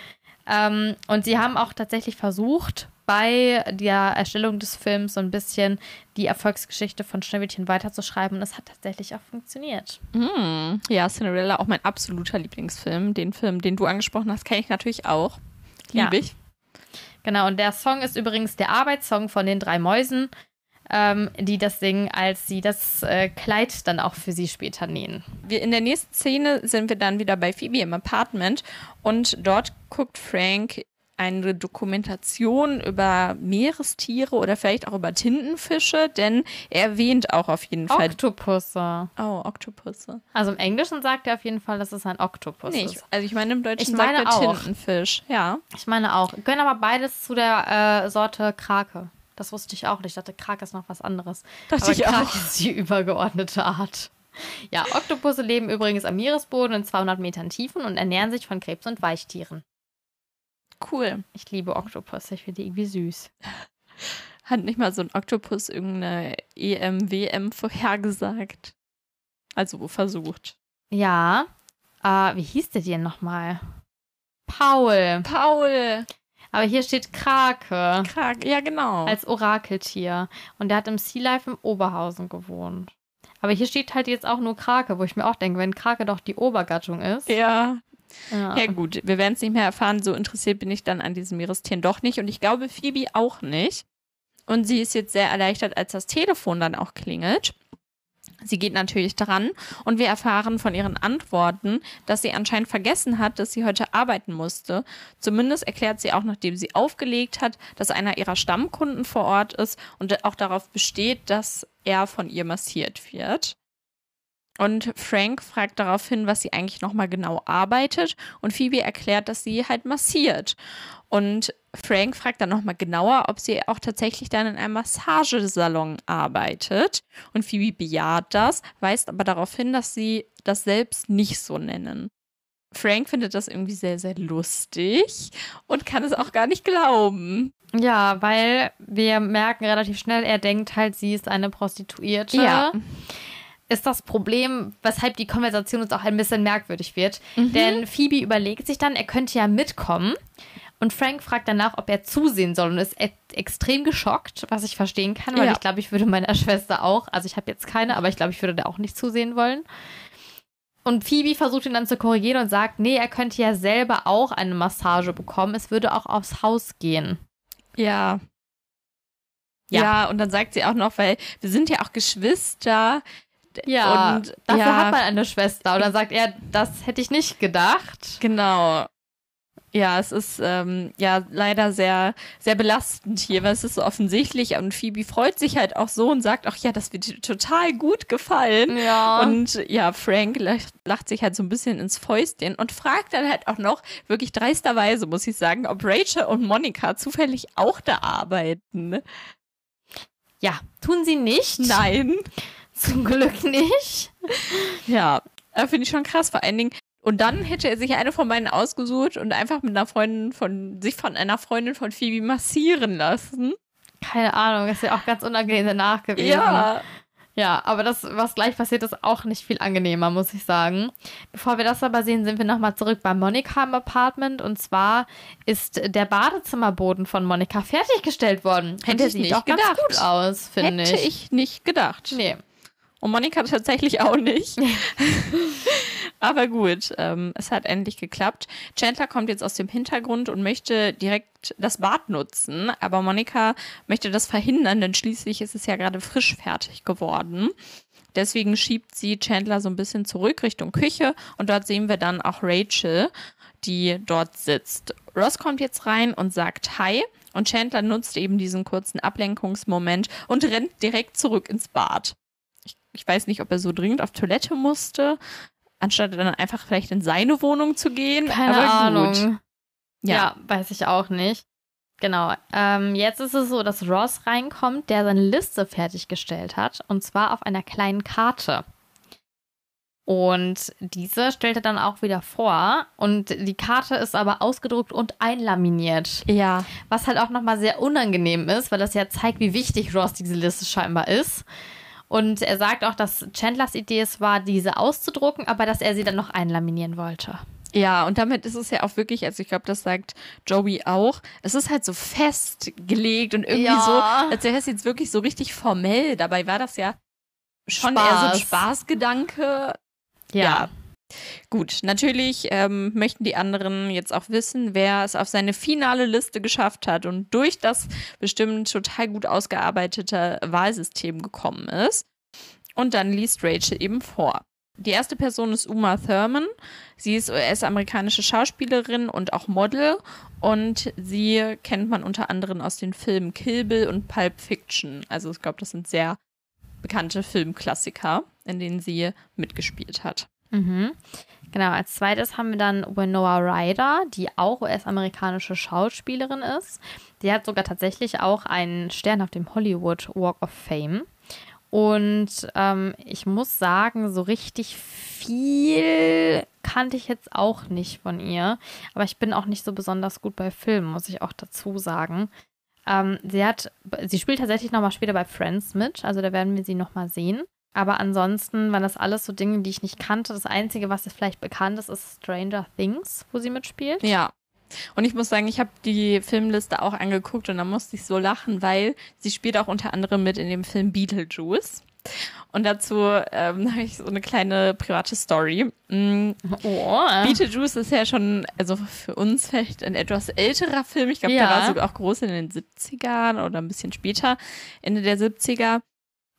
Ähm, und sie haben auch tatsächlich versucht, bei der Erstellung des Films so ein bisschen die Erfolgsgeschichte von Schneewittchen weiterzuschreiben. Und es hat tatsächlich auch funktioniert. Hm. Ja, Cinderella, auch mein absoluter Lieblingsfilm. Den Film, den du angesprochen hast, kenne ich natürlich auch. Ja. Liebe ich. Genau, und der Song ist übrigens der Arbeitssong von den drei Mäusen, ähm, die das singen, als sie das äh, Kleid dann auch für sie später nähen. Wir, in der nächsten Szene sind wir dann wieder bei Phoebe im Apartment und dort guckt Frank eine Dokumentation über Meerestiere oder vielleicht auch über Tintenfische, denn er erwähnt auch auf jeden Fall. Oktopusse. Oh, Oktopusse. Also im Englischen sagt er auf jeden Fall, dass es ein Oktopus Nee, ich, ist. also ich meine im Deutschen Ich meine sagt er auch. Tintenfisch. Ja. Ich meine auch. Gehören aber beides zu der äh, Sorte Krake. Das wusste ich auch nicht. Ich dachte, Krake ist noch was anderes. Dachte aber ich Krake auch. ist die übergeordnete Art. Ja, Oktopusse leben übrigens am Meeresboden in 200 Metern Tiefen und ernähren sich von Krebs- und Weichtieren. Cool. Ich liebe Oktopusse. Ich finde die irgendwie süß. Hat nicht mal so ein Oktopus irgendeine EM, WM vorhergesagt? Also versucht. Ja. Äh, wie hieß der denn nochmal? Paul. Paul. Aber hier steht Krake Krake. Ja, genau. als Orakeltier. Und der hat im Sea Life im Oberhausen gewohnt. Aber hier steht halt jetzt auch nur Krake, wo ich mir auch denke, wenn Krake doch die Obergattung ist. ja. Ja. Ja, gut. Wir werden es nicht mehr erfahren. So interessiert bin ich dann an diesen Meerestieren doch nicht. Und ich glaube, Phoebe auch nicht. Und sie ist jetzt sehr erleichtert, als das Telefon dann auch klingelt. Sie geht natürlich dran und wir erfahren von ihren Antworten, dass sie anscheinend vergessen hat, dass sie heute arbeiten musste. Zumindest erklärt sie auch, nachdem sie aufgelegt hat, dass einer ihrer Stammkunden vor Ort ist und auch darauf besteht, dass er von ihr massiert wird. Und Frank fragt daraufhin, was sie eigentlich nochmal genau arbeitet. Und Phoebe erklärt, dass sie halt massiert. Und Frank fragt dann nochmal genauer, ob sie auch tatsächlich dann in einem Massagesalon arbeitet. Und Phoebe bejaht das, weist aber darauf hin, dass sie das selbst nicht so nennen. Frank findet das irgendwie sehr, sehr lustig und kann es auch gar nicht glauben. ja, weil wir merken relativ schnell, er denkt halt, sie ist eine Prostituierte. Ja. Ist das Problem, weshalb die Konversation uns auch ein bisschen merkwürdig wird. Mhm. Denn Phoebe überlegt sich dann, er könnte ja mitkommen. Und Frank fragt danach, ob er zusehen soll und ist e extrem geschockt, was ich verstehen kann, weil Ja. ich glaube, ich würde meiner *laughs* Schwester auch, also ich habe jetzt keine, aber ich glaube, ich würde da auch nicht zusehen wollen. Und Phoebe versucht ihn dann zu korrigieren und sagt, nee, er könnte ja selber auch eine Massage bekommen. Es würde auch aufs Haus gehen. Ja. Ja. Ja, und dann sagt sie auch noch, weil wir sind ja auch Geschwister. Ja, Und dafür ja. hat man eine Schwester. Und dann sagt er, das hätte ich nicht gedacht. Genau. Ja, es ist ähm, ja leider sehr, sehr belastend hier, weil es ist so offensichtlich und Phoebe freut sich halt auch so und sagt auch, ja, das wird total gut gefallen. Ja. Und ja, Frank lacht, lacht sich halt so ein bisschen ins Fäustchen und fragt dann halt auch noch, wirklich dreisterweise, muss ich sagen, ob Rachel und Monika zufällig auch da arbeiten. Ja, tun sie nicht. Nein. Zum Glück nicht. Ja, äh, finde ich schon krass. Vor allen Dingen. Und dann hätte er sich eine von beiden ausgesucht und einfach mit einer Freundin von, sich von einer Freundin von Phoebe massieren lassen. Keine Ahnung, ist ja auch ganz unangenehm danach gewesen. Ja. Ja, aber das, was gleich passiert, ist auch nicht viel angenehmer, muss ich sagen. Bevor wir das aber sehen, sind wir nochmal zurück bei Monika im Apartment. Und zwar ist der Badezimmerboden von Monika fertiggestellt worden. Und Hätte der ich sieht nicht ganz gedacht. gut aus, finde Hätte ich. ich nicht gedacht. Nee. Und Monika tatsächlich auch nicht. *laughs* Aber gut, ähm, es hat endlich geklappt. Chandler kommt jetzt aus dem Hintergrund und möchte direkt das Bad nutzen, aber Monika möchte das verhindern, denn schließlich ist es ja gerade frisch fertig geworden. Deswegen schiebt sie Chandler so ein bisschen zurück Richtung Küche und dort sehen wir dann auch Rachel, die dort sitzt. Ross kommt jetzt rein und sagt Hi und Chandler nutzt eben diesen kurzen Ablenkungsmoment und rennt direkt zurück ins Bad. Ich, weiß nicht, ob er so dringend auf Toilette musste, anstatt dann einfach vielleicht in seine Wohnung zu gehen. Keine aber Ahnung. Gut. Ja. Ja. weiß ich auch nicht. Genau. Ähm, jetzt ist es so, dass Ross reinkommt, der seine Liste fertiggestellt hat. Und zwar auf einer kleinen Karte. Und diese stellt er dann auch wieder vor. Und die Karte ist aber ausgedruckt und einlaminiert. Ja. Was halt auch nochmal sehr unangenehm ist, weil das ja zeigt, wie wichtig Ross diese Liste scheinbar ist. Und er sagt auch, dass Chandlers Idee es war, diese auszudrucken, aber dass er sie dann noch einlaminieren wollte. Ja, und damit ist es ja auch wirklich, also ich glaube, das sagt Joey auch, es ist halt so festgelegt und irgendwie Ja. so, als wäre es jetzt wirklich so richtig formell. Dabei war das ja schon eher so ein Spaß. Spaßgedanke. Ja. Gut, natürlich ähm, möchten die anderen jetzt auch wissen, wer es auf seine finale Liste geschafft hat und durch das bestimmt total gut ausgearbeitete Wahlsystem gekommen ist. Und dann liest Rachel eben vor. Die erste Person ist Uma Thurman. Sie ist US-amerikanische Schauspielerin und auch Model. Und sie kennt man unter anderem aus den Filmen Kill Bill und Pulp Fiction. Also ich glaube, das sind sehr bekannte Filmklassiker, in denen sie mitgespielt hat. Mhm. Genau, als zweites haben wir dann Winona Ryder, die auch US-amerikanische Schauspielerin ist. Die hat sogar tatsächlich auch einen Stern auf dem Hollywood Walk of Fame. Und ähm, ich muss sagen, so richtig viel kannte ich jetzt auch nicht von ihr. Aber ich bin auch nicht so besonders gut bei Filmen, muss ich auch dazu sagen. Ähm, sie hat, sie spielt tatsächlich nochmal später bei Friends mit, also da werden wir sie nochmal sehen. Aber ansonsten waren das alles so Dinge, die ich nicht kannte. Das Einzige, was jetzt vielleicht bekannt ist, ist Stranger Things, wo sie mitspielt. Ja. Und ich muss sagen, ich habe die Filmliste auch angeguckt und da musste ich so lachen, weil sie spielt auch unter anderem mit in dem Film Beetlejuice. Und dazu ähm, *laughs* habe ich so eine kleine private Story. Mm, Oh. Beetlejuice ist ja schon, also für uns vielleicht ein etwas älterer Film. Ich glaube, Ja. der war sogar auch groß in den 70ern oder ein bisschen später, Ende der 70er.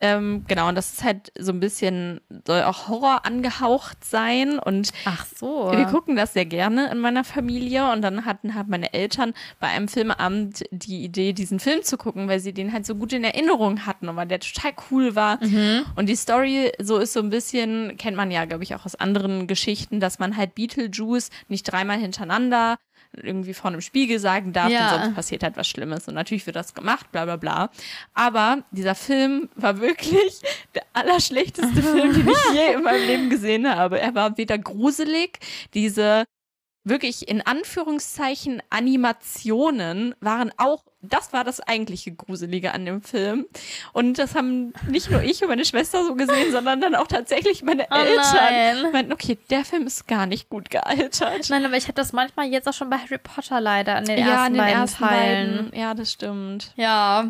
Ähm, genau, und das ist halt so ein bisschen, soll auch Horror angehaucht sein. Und Ach so. wir gucken das sehr gerne in meiner Familie und dann hatten halt meine Eltern bei einem Filmabend die Idee, diesen Film zu gucken, weil sie den halt so gut in Erinnerung hatten und weil der total cool war. Und die Story so ist so ein bisschen, kennt man ja, glaube ich, auch aus anderen Geschichten, dass man halt Beetlejuice nicht dreimal hintereinander irgendwie vor einem Spiegel sagen darf, Ja. denn sonst passiert halt was Schlimmes. Und natürlich wird das gemacht, bla bla bla. Aber dieser Film war wirklich der allerschlechteste *laughs* Film, den ich je in meinem Leben gesehen habe. Er war weder gruselig, diese wirklich in Anführungszeichen Animationen waren auch, das war das eigentliche Gruselige an dem Film. Und das haben nicht nur ich und meine Schwester so gesehen, sondern dann auch tatsächlich meine Oh Eltern. Meinten, okay, der Film ist gar nicht gut gealtert. Nein, aber ich habe das manchmal jetzt auch schon bei Harry Potter leider an den ja, ersten in den beiden ersten Teilen. beiden. Ja, das stimmt. Ja,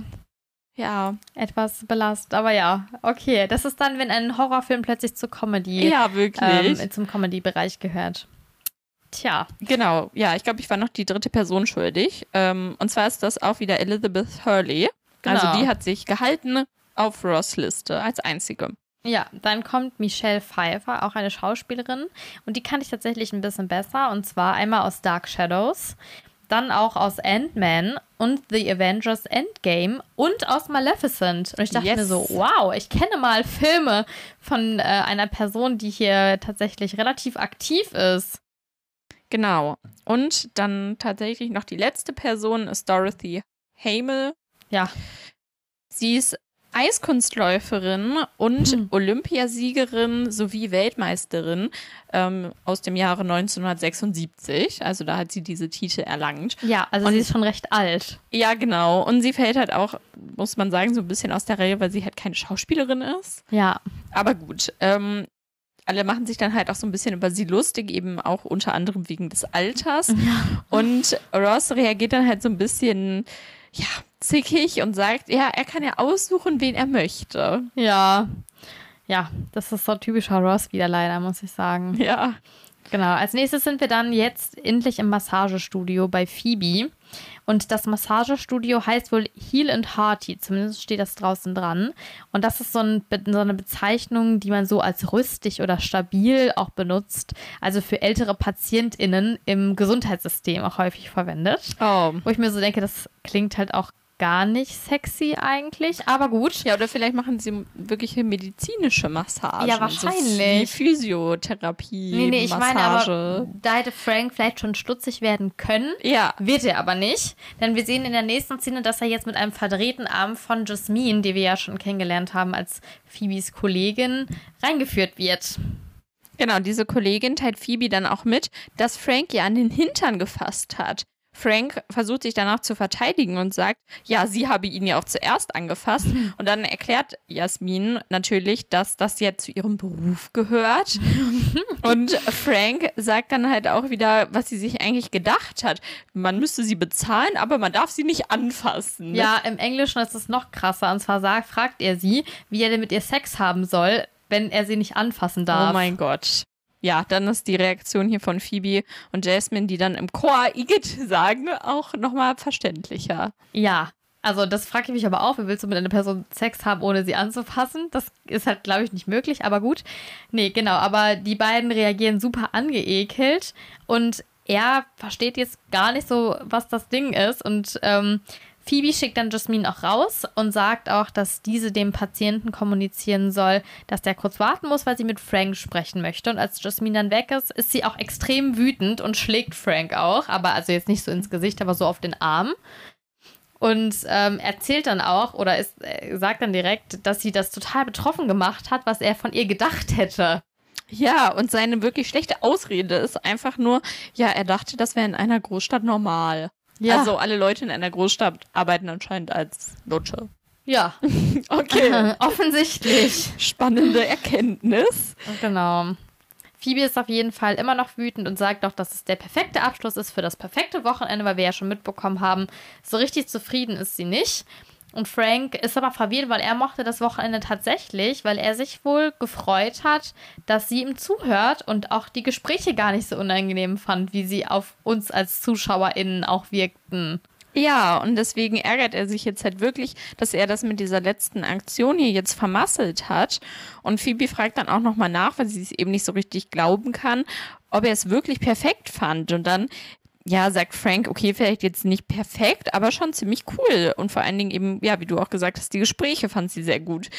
Ja. etwas belastet. Aber ja, okay. Das ist dann, wenn ein Horrorfilm plötzlich zur Comedy, Ja, wirklich. ähm, zum Comedy-Bereich gehört. Tja, Genau, ja, ich glaube, ich war noch die dritte Person schuldig. Ähm, und zwar ist das auch wieder Elizabeth Hurley. Genau. Also die hat sich gehalten auf Ross Liste als einzige. ja, dann kommt Michelle Pfeiffer, auch eine Schauspielerin. Und die kannte ich tatsächlich ein bisschen besser. Und zwar einmal aus Dark Shadows, dann auch aus Ant-Man und The Avengers Endgame und aus Maleficent. Und ich dachte Yes. mir so, wow, ich kenne mal Filme von äh, einer Person, die hier tatsächlich relativ aktiv ist. Genau. Und dann tatsächlich noch die letzte Person ist Dorothy Hamel. Ja, Sie ist Eiskunstläuferin und Hm. Olympiasiegerin sowie Weltmeisterin ähm, aus dem Jahre 1976. Also da hat sie diese Titel erlangt. ja, also Und- sie ist schon recht alt. Ja, genau. Und sie fällt halt auch, muss man sagen, so ein bisschen aus der Reihe, weil sie halt keine Schauspielerin ist. Ja, Aber gut. Ähm, alle machen sich dann halt auch so ein bisschen über sie lustig, eben auch unter anderem wegen des Alters. Und Ross reagiert dann halt so ein bisschen, ja, zickig und sagt, ja, er kann ja aussuchen, wen er möchte. ja. Ja, das ist so typischer Ross wieder leider, muss ich sagen. Ja. Genau, als nächstes sind wir dann jetzt endlich im Massagestudio bei Phoebe. Und das Massagestudio heißt wohl Heal and Hearty, zumindest steht das draußen dran. Und das ist so, ein, so eine Bezeichnung, die man so als rüstig oder stabil auch benutzt. Also für ältere PatientInnen im Gesundheitssystem auch häufig verwendet. Oh. Wo ich mir so denke, das klingt halt auch gar nicht sexy eigentlich, aber gut. Ja, oder vielleicht machen sie wirkliche medizinische Massagen. Ja, So wahrscheinlich. wie Physiotherapie, Nee, nee, ich meine Massage. aber, da hätte Frank vielleicht schon stutzig werden können. ja, Wird er aber nicht, denn wir sehen in der nächsten Szene, dass er jetzt mit einem verdrehten Arm von Jasmine, die wir ja schon kennengelernt haben als Phoebes Kollegin, reingeführt wird. Genau, diese Kollegin teilt Phoebe dann auch mit, dass Frank ihr an den Hintern gefasst hat. Frank versucht sich danach zu verteidigen und sagt, ja, sie habe ihn ja auch zuerst angefasst. Und dann erklärt Jasmin natürlich, dass das jetzt zu ihrem Beruf gehört. *laughs* Und Frank sagt dann halt auch wieder, was sie sich eigentlich gedacht hat. Man müsste sie bezahlen, aber man darf sie nicht anfassen. Ja, im Englischen ist es noch krasser. Und zwar sagt, fragt er sie, wie er denn mit ihr Sex haben soll, wenn er sie nicht anfassen darf. Oh mein Gott. Ja, dann ist die Reaktion hier von Phoebe und Jasmine, die dann im Chor Igitt sagen, auch nochmal verständlicher. Ja, also das frage ich mich aber auch. Wie willst du mit einer Person Sex haben, ohne sie anzufassen? Das ist halt, glaube ich, nicht möglich, aber gut. Nee, genau, aber die beiden reagieren super angeekelt und er versteht jetzt gar nicht so, was das Ding ist und ähm, Phoebe schickt dann Jasmine auch raus und sagt auch, dass diese dem Patienten kommunizieren soll, dass der kurz warten muss, weil sie mit Frank sprechen möchte. Und als Jasmine dann weg ist, ist sie auch extrem wütend und schlägt Frank auch. Aber also jetzt nicht so ins Gesicht, aber so auf den Arm. Und ähm, erzählt dann auch oder ist, äh, sagt dann direkt, dass sie das total betroffen gemacht hat, was er von ihr gedacht hätte. Ja, und seine wirklich schlechte Ausrede ist einfach nur, ja, er dachte, das wäre in einer Großstadt normal. Ja. Also alle Leute in einer Großstadt arbeiten anscheinend als Lutscher. Ja, *laughs* Okay. *laughs* offensichtlich. Spannende Erkenntnis. Genau. Phoebe ist auf jeden Fall immer noch wütend und sagt auch, dass es der perfekte Abschluss ist für das perfekte Wochenende, weil wir ja schon mitbekommen haben, so richtig zufrieden ist sie nicht. Und Frank ist aber verwirrt, weil er mochte das Wochenende tatsächlich, weil er sich wohl gefreut hat, dass sie ihm zuhört und auch die Gespräche gar nicht so unangenehm fand, wie sie auf uns als ZuschauerInnen auch wirkten. Ja, und deswegen ärgert er sich jetzt halt wirklich, dass er das mit dieser letzten Aktion hier jetzt vermasselt hat. Und Phoebe fragt dann auch nochmal nach, weil sie es eben nicht so richtig glauben kann, ob er es wirklich perfekt fand. Und dann, ja, sagt Frank, okay, vielleicht jetzt nicht perfekt, aber schon ziemlich cool. Und vor allen Dingen eben, ja, wie du auch gesagt hast, die Gespräche fand sie sehr gut.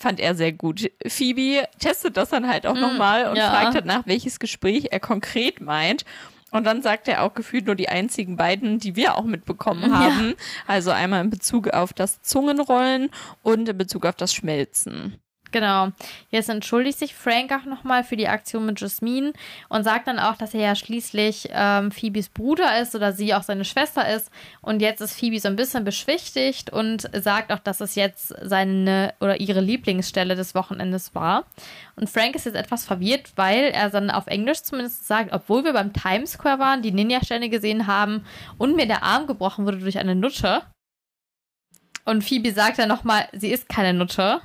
Fand er sehr gut. Phoebe testet das dann halt auch Mm, nochmal und ja. fragt halt nach, welches Gespräch er konkret meint. Und dann sagt er auch gefühlt nur die einzigen beiden, die wir auch mitbekommen Ja. haben. Also einmal in Bezug auf das Zungenrollen und in Bezug auf das Schmelzen. Genau. Jetzt entschuldigt sich Frank auch nochmal für die Aktion mit Jasmine und sagt dann auch, dass er ja schließlich ähm, Phoebes Bruder ist oder sie auch seine Schwester ist. Und jetzt ist Phoebe so ein bisschen beschwichtigt und sagt auch, dass es jetzt seine oder ihre Lieblingsstelle des Wochenendes war. Und Frank ist jetzt etwas verwirrt, weil er dann auf Englisch zumindest sagt, obwohl wir beim Times Square waren, die Ninja-Sterne gesehen haben und mir der Arm gebrochen wurde durch eine Nutte. Und Phoebe sagt dann nochmal, sie ist keine Nutte.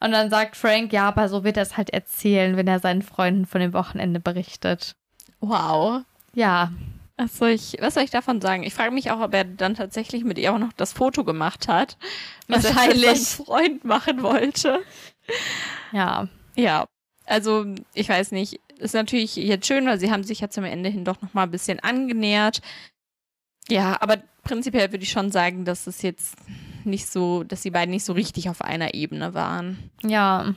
Und dann sagt Frank, ja, aber so wird er es halt erzählen, wenn er seinen Freunden von dem Wochenende berichtet. Wow. Ja, Was soll ich, was soll ich davon sagen? Ich frage mich auch, ob er dann tatsächlich mit ihr auch noch das Foto gemacht hat. Was er Wahrscheinlich. seinen Freund machen wollte. ja. Ja, also ich weiß nicht. Ist natürlich jetzt schön, weil sie haben sich ja zum Ende hin doch noch mal ein bisschen angenähert. Ja, aber prinzipiell würde ich schon sagen, dass es jetzt nicht so, dass die beiden nicht so richtig auf einer Ebene waren. Ja.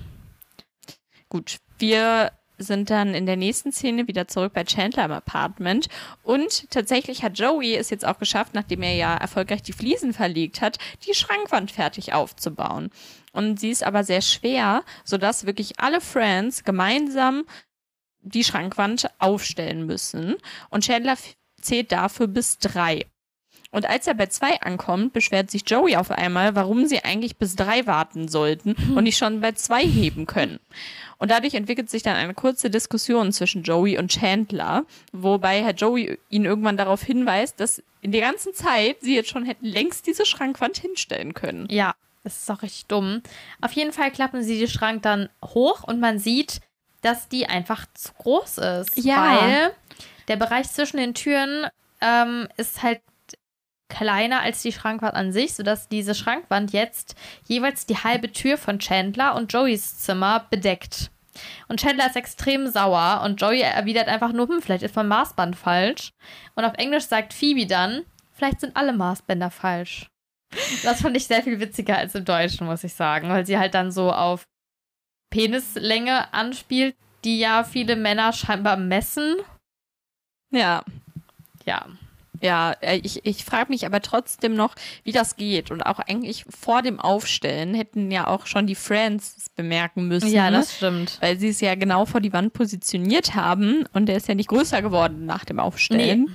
Gut, wir sind dann in der nächsten Szene wieder zurück bei Chandler im Apartment. Und tatsächlich hat Joey es jetzt auch geschafft, nachdem er ja erfolgreich die Fliesen verlegt hat, die Schrankwand fertig aufzubauen. Und sie ist aber sehr schwer, sodass wirklich alle Friends gemeinsam die Schrankwand aufstellen müssen. Und Chandler zählt dafür bis drei. Und als er bei zwei ankommt, beschwert sich Joey auf einmal, warum sie eigentlich bis drei warten sollten und nicht schon bei zwei heben können. Und dadurch entwickelt sich dann eine kurze Diskussion zwischen Joey und Chandler, wobei Herr Joey ihn irgendwann darauf hinweist, dass in der ganzen Zeit sie jetzt schon hätten längst diese Schrankwand hinstellen können. Ja, das ist auch richtig dumm. Auf jeden Fall klappen sie die Schrank dann hoch und man sieht, dass die einfach zu groß ist. Ja. Weil der Bereich zwischen den Türen ähm, ist halt kleiner als die Schrankwand an sich, sodass diese Schrankwand jetzt jeweils die halbe Tür von Chandler und Joeys Zimmer bedeckt. Und Chandler ist extrem sauer und Joey erwidert einfach nur, hm, vielleicht ist mein Maßband falsch. Und auf Englisch sagt Phoebe dann, vielleicht sind alle Maßbänder falsch. Das fand ich sehr viel witziger als im Deutschen, muss ich sagen, weil sie halt dann so auf Penislänge anspielt, die ja viele Männer scheinbar messen. Ja. Ja. Ja, äh, ich, ich frage mich aber trotzdem noch, wie das geht. Und auch eigentlich vor dem Aufstellen hätten ja auch schon die Friends es bemerken müssen. Ja, ne? das stimmt. Weil sie es ja genau vor die Wand positioniert haben und der ist ja nicht größer geworden nach dem Aufstellen.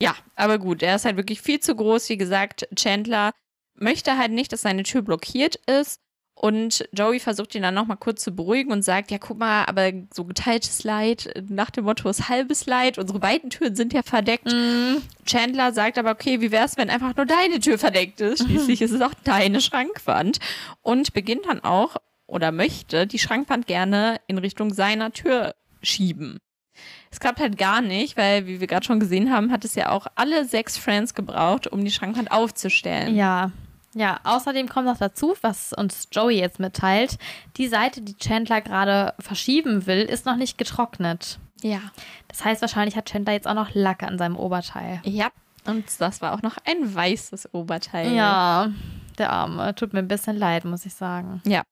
Ja, aber gut, er ist halt wirklich viel zu groß. Wie gesagt, Chandler möchte halt nicht, dass seine Tür blockiert ist. Und Joey versucht ihn dann nochmal kurz zu beruhigen und sagt, ja, guck mal, aber so geteiltes Leid, nach dem Motto ist halbes Leid. Unsere beiden Türen sind ja verdeckt. Mhm. Chandler sagt aber, okay, wie wär's, wenn einfach nur deine Tür verdeckt ist? Schließlich ist es auch deine Schrankwand. Und beginnt dann auch oder möchte die Schrankwand gerne in Richtung seiner Tür schieben. Es klappt halt gar nicht, weil, wie wir gerade schon gesehen haben, hat es ja auch alle sechs Friends gebraucht, um die Schrankwand aufzustellen. Ja. Ja, außerdem kommt noch dazu, was uns Joey jetzt mitteilt, die Seite, die Chandler gerade verschieben will, ist noch nicht getrocknet. Ja. Das heißt, wahrscheinlich hat Chandler jetzt auch noch Lacke an seinem Oberteil. Ja. Und das war auch noch ein weißes Oberteil. Ja, der Arme. Tut mir ein bisschen leid, muss ich sagen. Ja.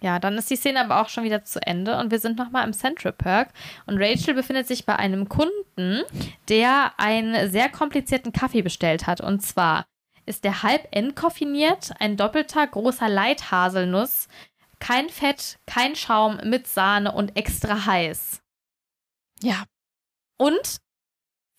Ja, dann ist die Szene aber auch schon wieder zu Ende und wir sind nochmal im Central Park und Rachel befindet sich bei einem Kunden, der einen sehr komplizierten Kaffee bestellt hat. Und zwar ist der halb entkoffiniert, ein doppelter großer Light-Haselnuss, kein Fett, kein Schaum, mit Sahne und extra heiß. Ja. Und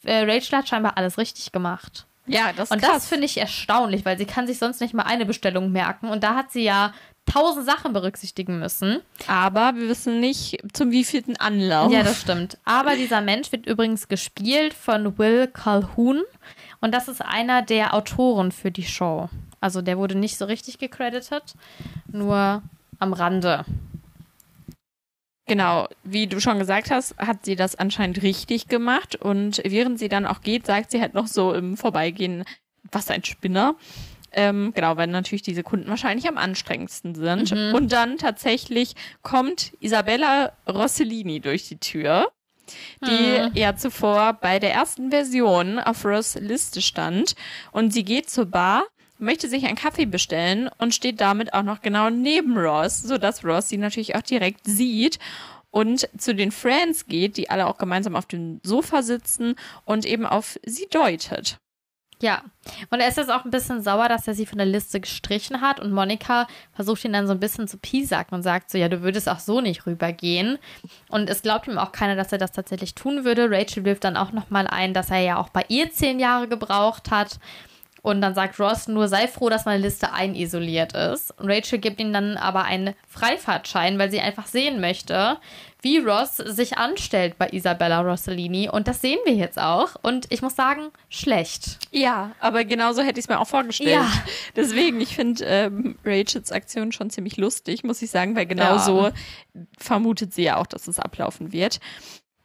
äh, Rachel hat scheinbar alles richtig gemacht. Ja, das ist Und krass. das finde ich erstaunlich, weil sie kann sich sonst nicht mal eine Bestellung merken. Und da hat sie ja tausend Sachen berücksichtigen müssen. Aber wir wissen nicht, zum wievielten Anlauf. Ja, das stimmt. Aber dieser Mensch wird übrigens gespielt von Will Calhoun. Und das ist einer der Autoren für die Show. Also der wurde nicht so richtig gecredited, nur am Rande. Genau, wie du schon gesagt hast, hat sie das anscheinend richtig gemacht und während sie dann auch geht, sagt sie halt noch so im Vorbeigehen, was ein Spinner. Ähm, genau, weil natürlich diese Kunden wahrscheinlich am anstrengendsten sind. Und dann tatsächlich kommt Isabella Rossellini durch die Tür, die ja zuvor bei der ersten Version auf Ross Liste stand. Und sie geht zur Bar, möchte sich einen Kaffee bestellen und steht damit auch noch genau neben Ross, sodass Ross sie natürlich auch direkt sieht und zu den Friends geht, die alle auch gemeinsam auf dem Sofa sitzen und eben auf sie deutet. Ja, und er ist jetzt auch ein bisschen sauer, dass er sie von der Liste gestrichen hat und Monika versucht ihn dann so ein bisschen zu piesacken und sagt so, ja, du würdest auch so nicht rübergehen. Und es glaubt ihm auch keiner, dass er das tatsächlich tun würde. Rachel wirft dann auch nochmal ein, dass er ja auch bei ihr zehn Jahre gebraucht hat. Und dann sagt Ross nur, sei froh, dass meine Liste einisoliert ist. Und Rachel gibt ihm dann aber einen Freifahrtschein, weil sie einfach sehen möchte, wie Ross sich anstellt bei Isabella Rossellini. Und das sehen wir jetzt auch. Und ich muss sagen, schlecht. Ja, aber genauso hätte ich es mir auch vorgestellt. Ja. *laughs* Deswegen, ich finde ähm, Rachels Aktion schon ziemlich lustig, muss ich sagen, weil genau Ja. so vermutet sie ja auch, dass es ablaufen wird.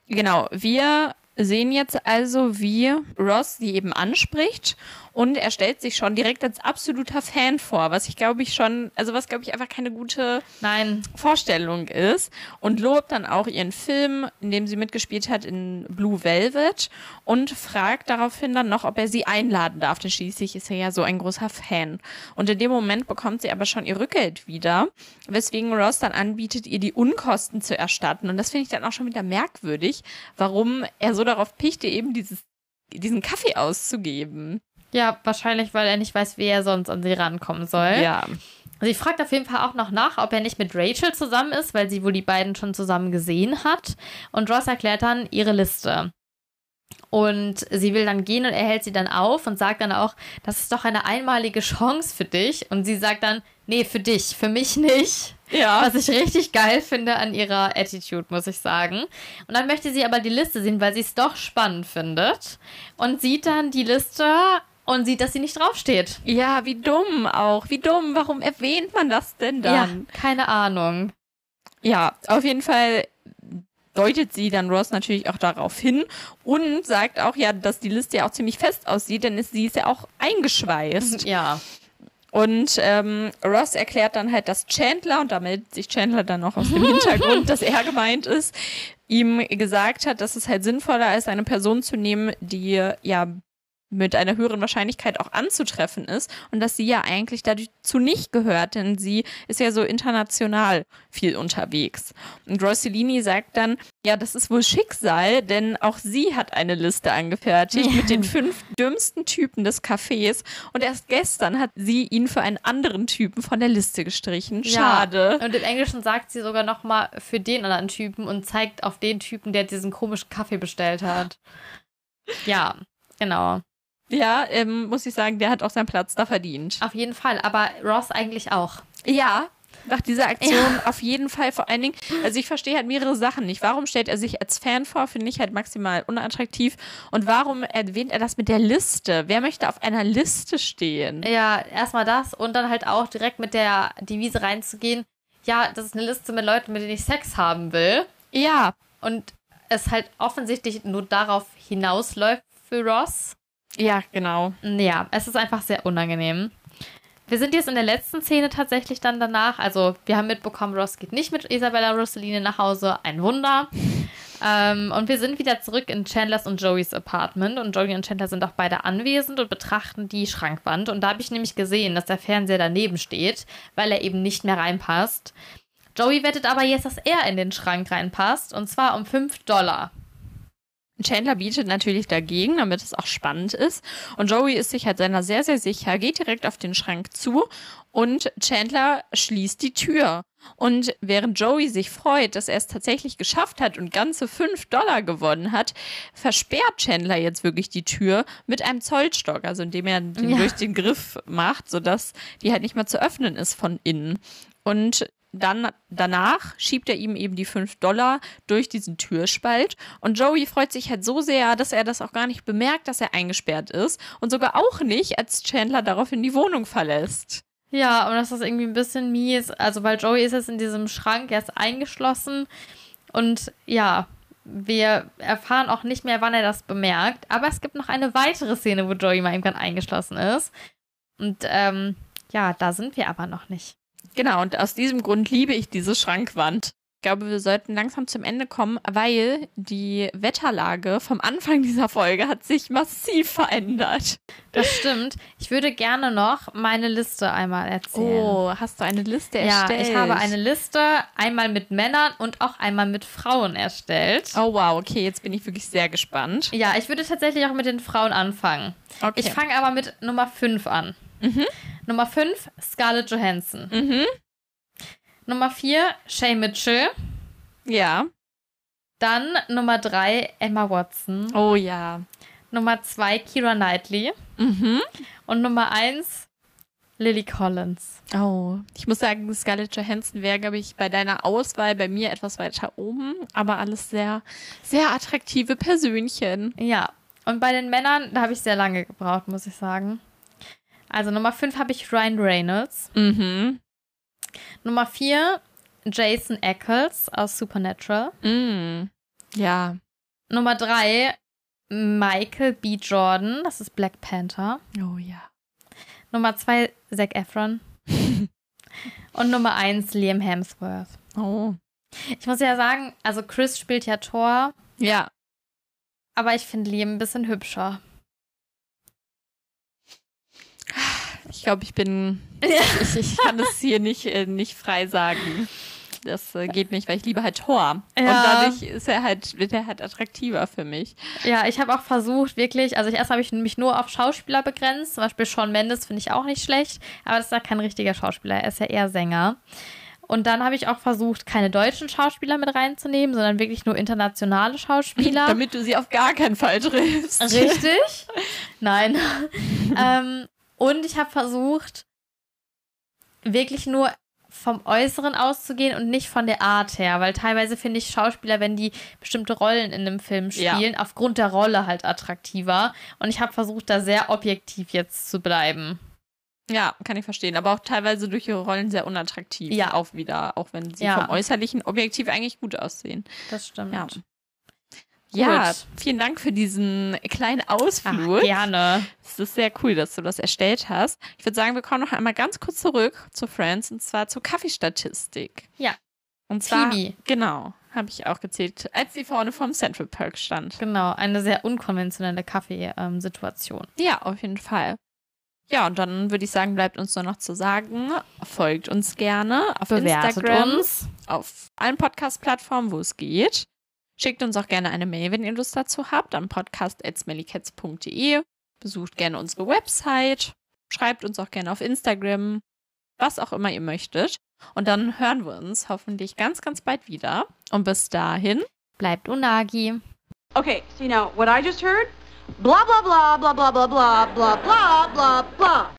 Genau, wir sehen jetzt also, wie Ross sie eben anspricht und er stellt sich schon direkt als absoluter Fan vor, was ich glaube ich schon, also was glaube ich einfach keine gute Nein, Vorstellung ist und lobt dann auch ihren Film, in dem sie mitgespielt hat in Blue Velvet und fragt daraufhin dann noch, ob er sie einladen darf, denn schließlich ist er ja so ein großer Fan. Und in dem Moment bekommt sie aber schon ihr Rückgeld wieder, weswegen Ross dann anbietet, ihr die Unkosten zu erstatten. Und das finde ich dann auch schon wieder merkwürdig, warum er so darauf pichte, eben dieses, diesen Kaffee auszugeben. Ja, wahrscheinlich, weil er nicht weiß, wie er sonst an sie rankommen soll. Ja. Sie fragt auf jeden Fall auch noch nach, ob er nicht mit Rachel zusammen ist, weil sie wohl die beiden schon zusammen gesehen hat. Und Ross erklärt dann ihre Liste. Und sie will dann gehen und er hält sie dann auf und sagt dann auch, das ist doch eine einmalige Chance für dich. Und sie sagt dann, nee, für dich, für mich nicht. Ja. Was ich richtig geil finde an ihrer Attitude, muss ich sagen. Und dann möchte sie aber die Liste sehen, weil sie es doch spannend findet. Und sieht dann die Liste und sieht, dass sie nicht draufsteht. Ja, wie dumm auch. Wie dumm. Warum erwähnt man das denn Ja, dann? keine Ahnung. Ja, auf jeden Fall deutet sie dann Ross natürlich auch darauf hin und sagt auch ja, dass die Liste ja auch ziemlich fest aussieht, denn ist, sie ist ja auch eingeschweißt. Ja. Und ähm, Ross erklärt dann halt, dass Chandler, und da meldet sich Chandler dann noch aus dem *laughs* Hintergrund, dass er gemeint ist, ihm gesagt hat, dass es halt sinnvoller ist, eine Person zu nehmen, die ja mit einer höheren Wahrscheinlichkeit auch anzutreffen ist und dass sie ja eigentlich dazu nicht gehört, denn sie ist ja so international viel unterwegs. Und Rossellini sagt dann, ja, das ist wohl Schicksal, denn auch sie hat eine Liste angefertigt mit den fünf dümmsten Typen des Cafés und erst gestern hat sie ihn für einen anderen Typen von der Liste gestrichen. Schade. Ja. Und im Englischen sagt sie sogar noch mal für den anderen Typen und zeigt auf den Typen, der diesen komischen Kaffee bestellt hat. Ja, genau. Ja, ähm, muss ich sagen, der hat auch seinen Platz da verdient. Auf jeden Fall. Aber Ross eigentlich auch. Ja, nach dieser Aktion auf jeden Fall vor allen Dingen, also ich verstehe halt mehrere Sachen nicht. Warum stellt er sich als Fan vor, finde ich halt maximal unattraktiv. Und warum erwähnt er das mit der Liste? Wer möchte auf einer Liste stehen? Ja, erstmal das und dann halt auch direkt mit der Devise reinzugehen. Ja, das ist eine Liste mit Leuten, mit denen ich Sex haben will. Ja, Und es halt offensichtlich nur darauf hinausläuft für Ross. Ja, genau. Ja, es ist einfach sehr unangenehm. Wir sind jetzt in der letzten Szene tatsächlich dann danach. Also, wir haben mitbekommen, Ross geht nicht mit Isabella Rossellini nach Hause. Ein Wunder. Ähm, und wir sind wieder zurück in Chandlers und Joeys Apartment. Und Joey und Chandler sind auch beide anwesend und betrachten die Schrankwand. Und da habe ich nämlich gesehen, dass der Fernseher daneben steht, weil er eben nicht mehr reinpasst. Joey wettet aber jetzt, dass er in den Schrank reinpasst. Und zwar um 5 Dollar. Chandler bietet natürlich dagegen, damit es auch spannend ist. Und Joey ist sich halt seiner sehr, sehr sicher, geht direkt auf den Schrank zu und Chandler schließt die Tür. Und während Joey sich freut, dass er es tatsächlich geschafft hat und ganze 5 Dollar gewonnen hat, versperrt Chandler jetzt wirklich die Tür mit einem Zollstock, also indem er den Ja. durch den Griff macht, sodass die halt nicht mehr zu öffnen ist von innen. Und dann danach schiebt er ihm eben die 5 Dollar durch diesen Türspalt. Und Joey freut sich halt so sehr, dass er das auch gar nicht bemerkt, dass er eingesperrt ist. Und sogar auch nicht, als Chandler daraufhin die Wohnung verlässt. Ja, und das ist irgendwie ein bisschen mies. Also, weil Joey ist jetzt in diesem Schrank, er ist eingeschlossen. Und ja, wir erfahren auch nicht mehr, wann er das bemerkt. Aber es gibt noch eine weitere Szene, wo Joey mal eben gerade eingeschlossen ist. Und ähm, ja, da sind wir aber noch nicht. Genau, und aus diesem Grund liebe ich diese Schrankwand. Ich glaube, wir sollten langsam zum Ende kommen, weil die Wetterlage vom Anfang dieser Folge hat sich massiv verändert. Das stimmt. Ich würde gerne noch meine Liste einmal erzählen. Oh, hast du eine Liste ja, erstellt? ich habe eine Liste einmal mit Männern und auch einmal mit Frauen erstellt. Oh wow, okay, jetzt bin ich wirklich sehr gespannt. Ja, ich würde tatsächlich auch mit den Frauen anfangen. Okay. Ich fange aber mit Nummer 5 an. Nummer 5, Scarlett Johansson. Mhm. Nummer 4, Shay Mitchell. Ja. Dann Nummer 3, Emma Watson. Oh ja. Nummer 2, Kira Knightley. Mhm. Und Nummer 1, Lily Collins. Oh, ich muss sagen, Scarlett Johansson wäre, glaube ich, bei deiner Auswahl bei mir etwas weiter oben, aber alles sehr, sehr attraktive Persönchen. Ja. Und bei den Männern, da habe ich sehr lange gebraucht, muss ich sagen. Also Nummer 5 habe ich Ryan Reynolds. Mhm. Nummer 4, Jason Ackles aus Supernatural. Mm. Ja. Nummer 3, Michael B. Jordan, das ist Black Panther. Oh ja. Nummer 2, Zac Efron. *laughs* Und Nummer 1, Liam Hemsworth. Oh. Ich muss ja sagen, also Chris spielt ja Thor, Ja. aber ich finde Liam ein bisschen hübscher. Ich glaube, ich bin. *laughs* Ich, ich kann es hier nicht, äh, nicht frei sagen. Das äh, geht nicht, weil ich liebe halt Thor. Und Ja. dadurch ist er halt, wird er halt attraktiver für mich. Ja, ich habe auch versucht, wirklich, also ich, erst habe ich mich nur auf Schauspieler begrenzt. Zum Beispiel Sean Mendes finde ich auch nicht schlecht, aber das ist ja kein richtiger Schauspieler, er ist ja eher Sänger. Und dann habe ich auch versucht, keine deutschen Schauspieler mit reinzunehmen, sondern wirklich nur internationale Schauspieler. *laughs* Damit du sie auf gar keinen Fall triffst. Richtig? *laughs* Nein. ähm, und ich habe versucht, wirklich nur vom Äußeren auszugehen und nicht von der Art her, weil teilweise finde ich Schauspieler, wenn die bestimmte Rollen in einem Film Ja. spielen, aufgrund der Rolle halt attraktiver. Und ich habe versucht, da sehr objektiv jetzt zu bleiben. Ja, kann ich verstehen. Aber auch teilweise durch ihre Rollen sehr unattraktiv. Ja. Auch wieder, auch wenn sie Ja. vom Äußerlichen objektiv eigentlich gut aussehen. Das stimmt. Ja. Ja, Gut. vielen Dank für diesen kleinen Ach, Ausflug. gerne. Es ist sehr cool, dass du das erstellt hast. Ich würde sagen, wir kommen noch einmal ganz kurz zurück zu Friends und zwar zur Kaffeestatistik. Ja. Und zwar, Phoebe. genau, habe ich auch gezählt, als sie vorne vom Central Park stand. Genau, eine sehr unkonventionelle Kaffeesituation. Ja, auf jeden Fall. Ja, und dann würde ich sagen, bleibt uns nur noch zu sagen, folgt uns gerne auf Bewertet Instagram, uns. auf allen Podcast-Plattformen, wo es geht. Schickt uns auch gerne eine Mail, wenn ihr Lust dazu habt, am podcast.smellycats.de. Besucht gerne unsere Website. Schreibt uns auch gerne auf Instagram. Was auch immer ihr möchtet. Und dann hören wir uns hoffentlich ganz, ganz bald wieder. Und bis dahin. Bleibt Unagi. Okay, see now, what I just heard? Blah, blah, blah, blah, blah, blah, blah, blah, blah, blah, blah.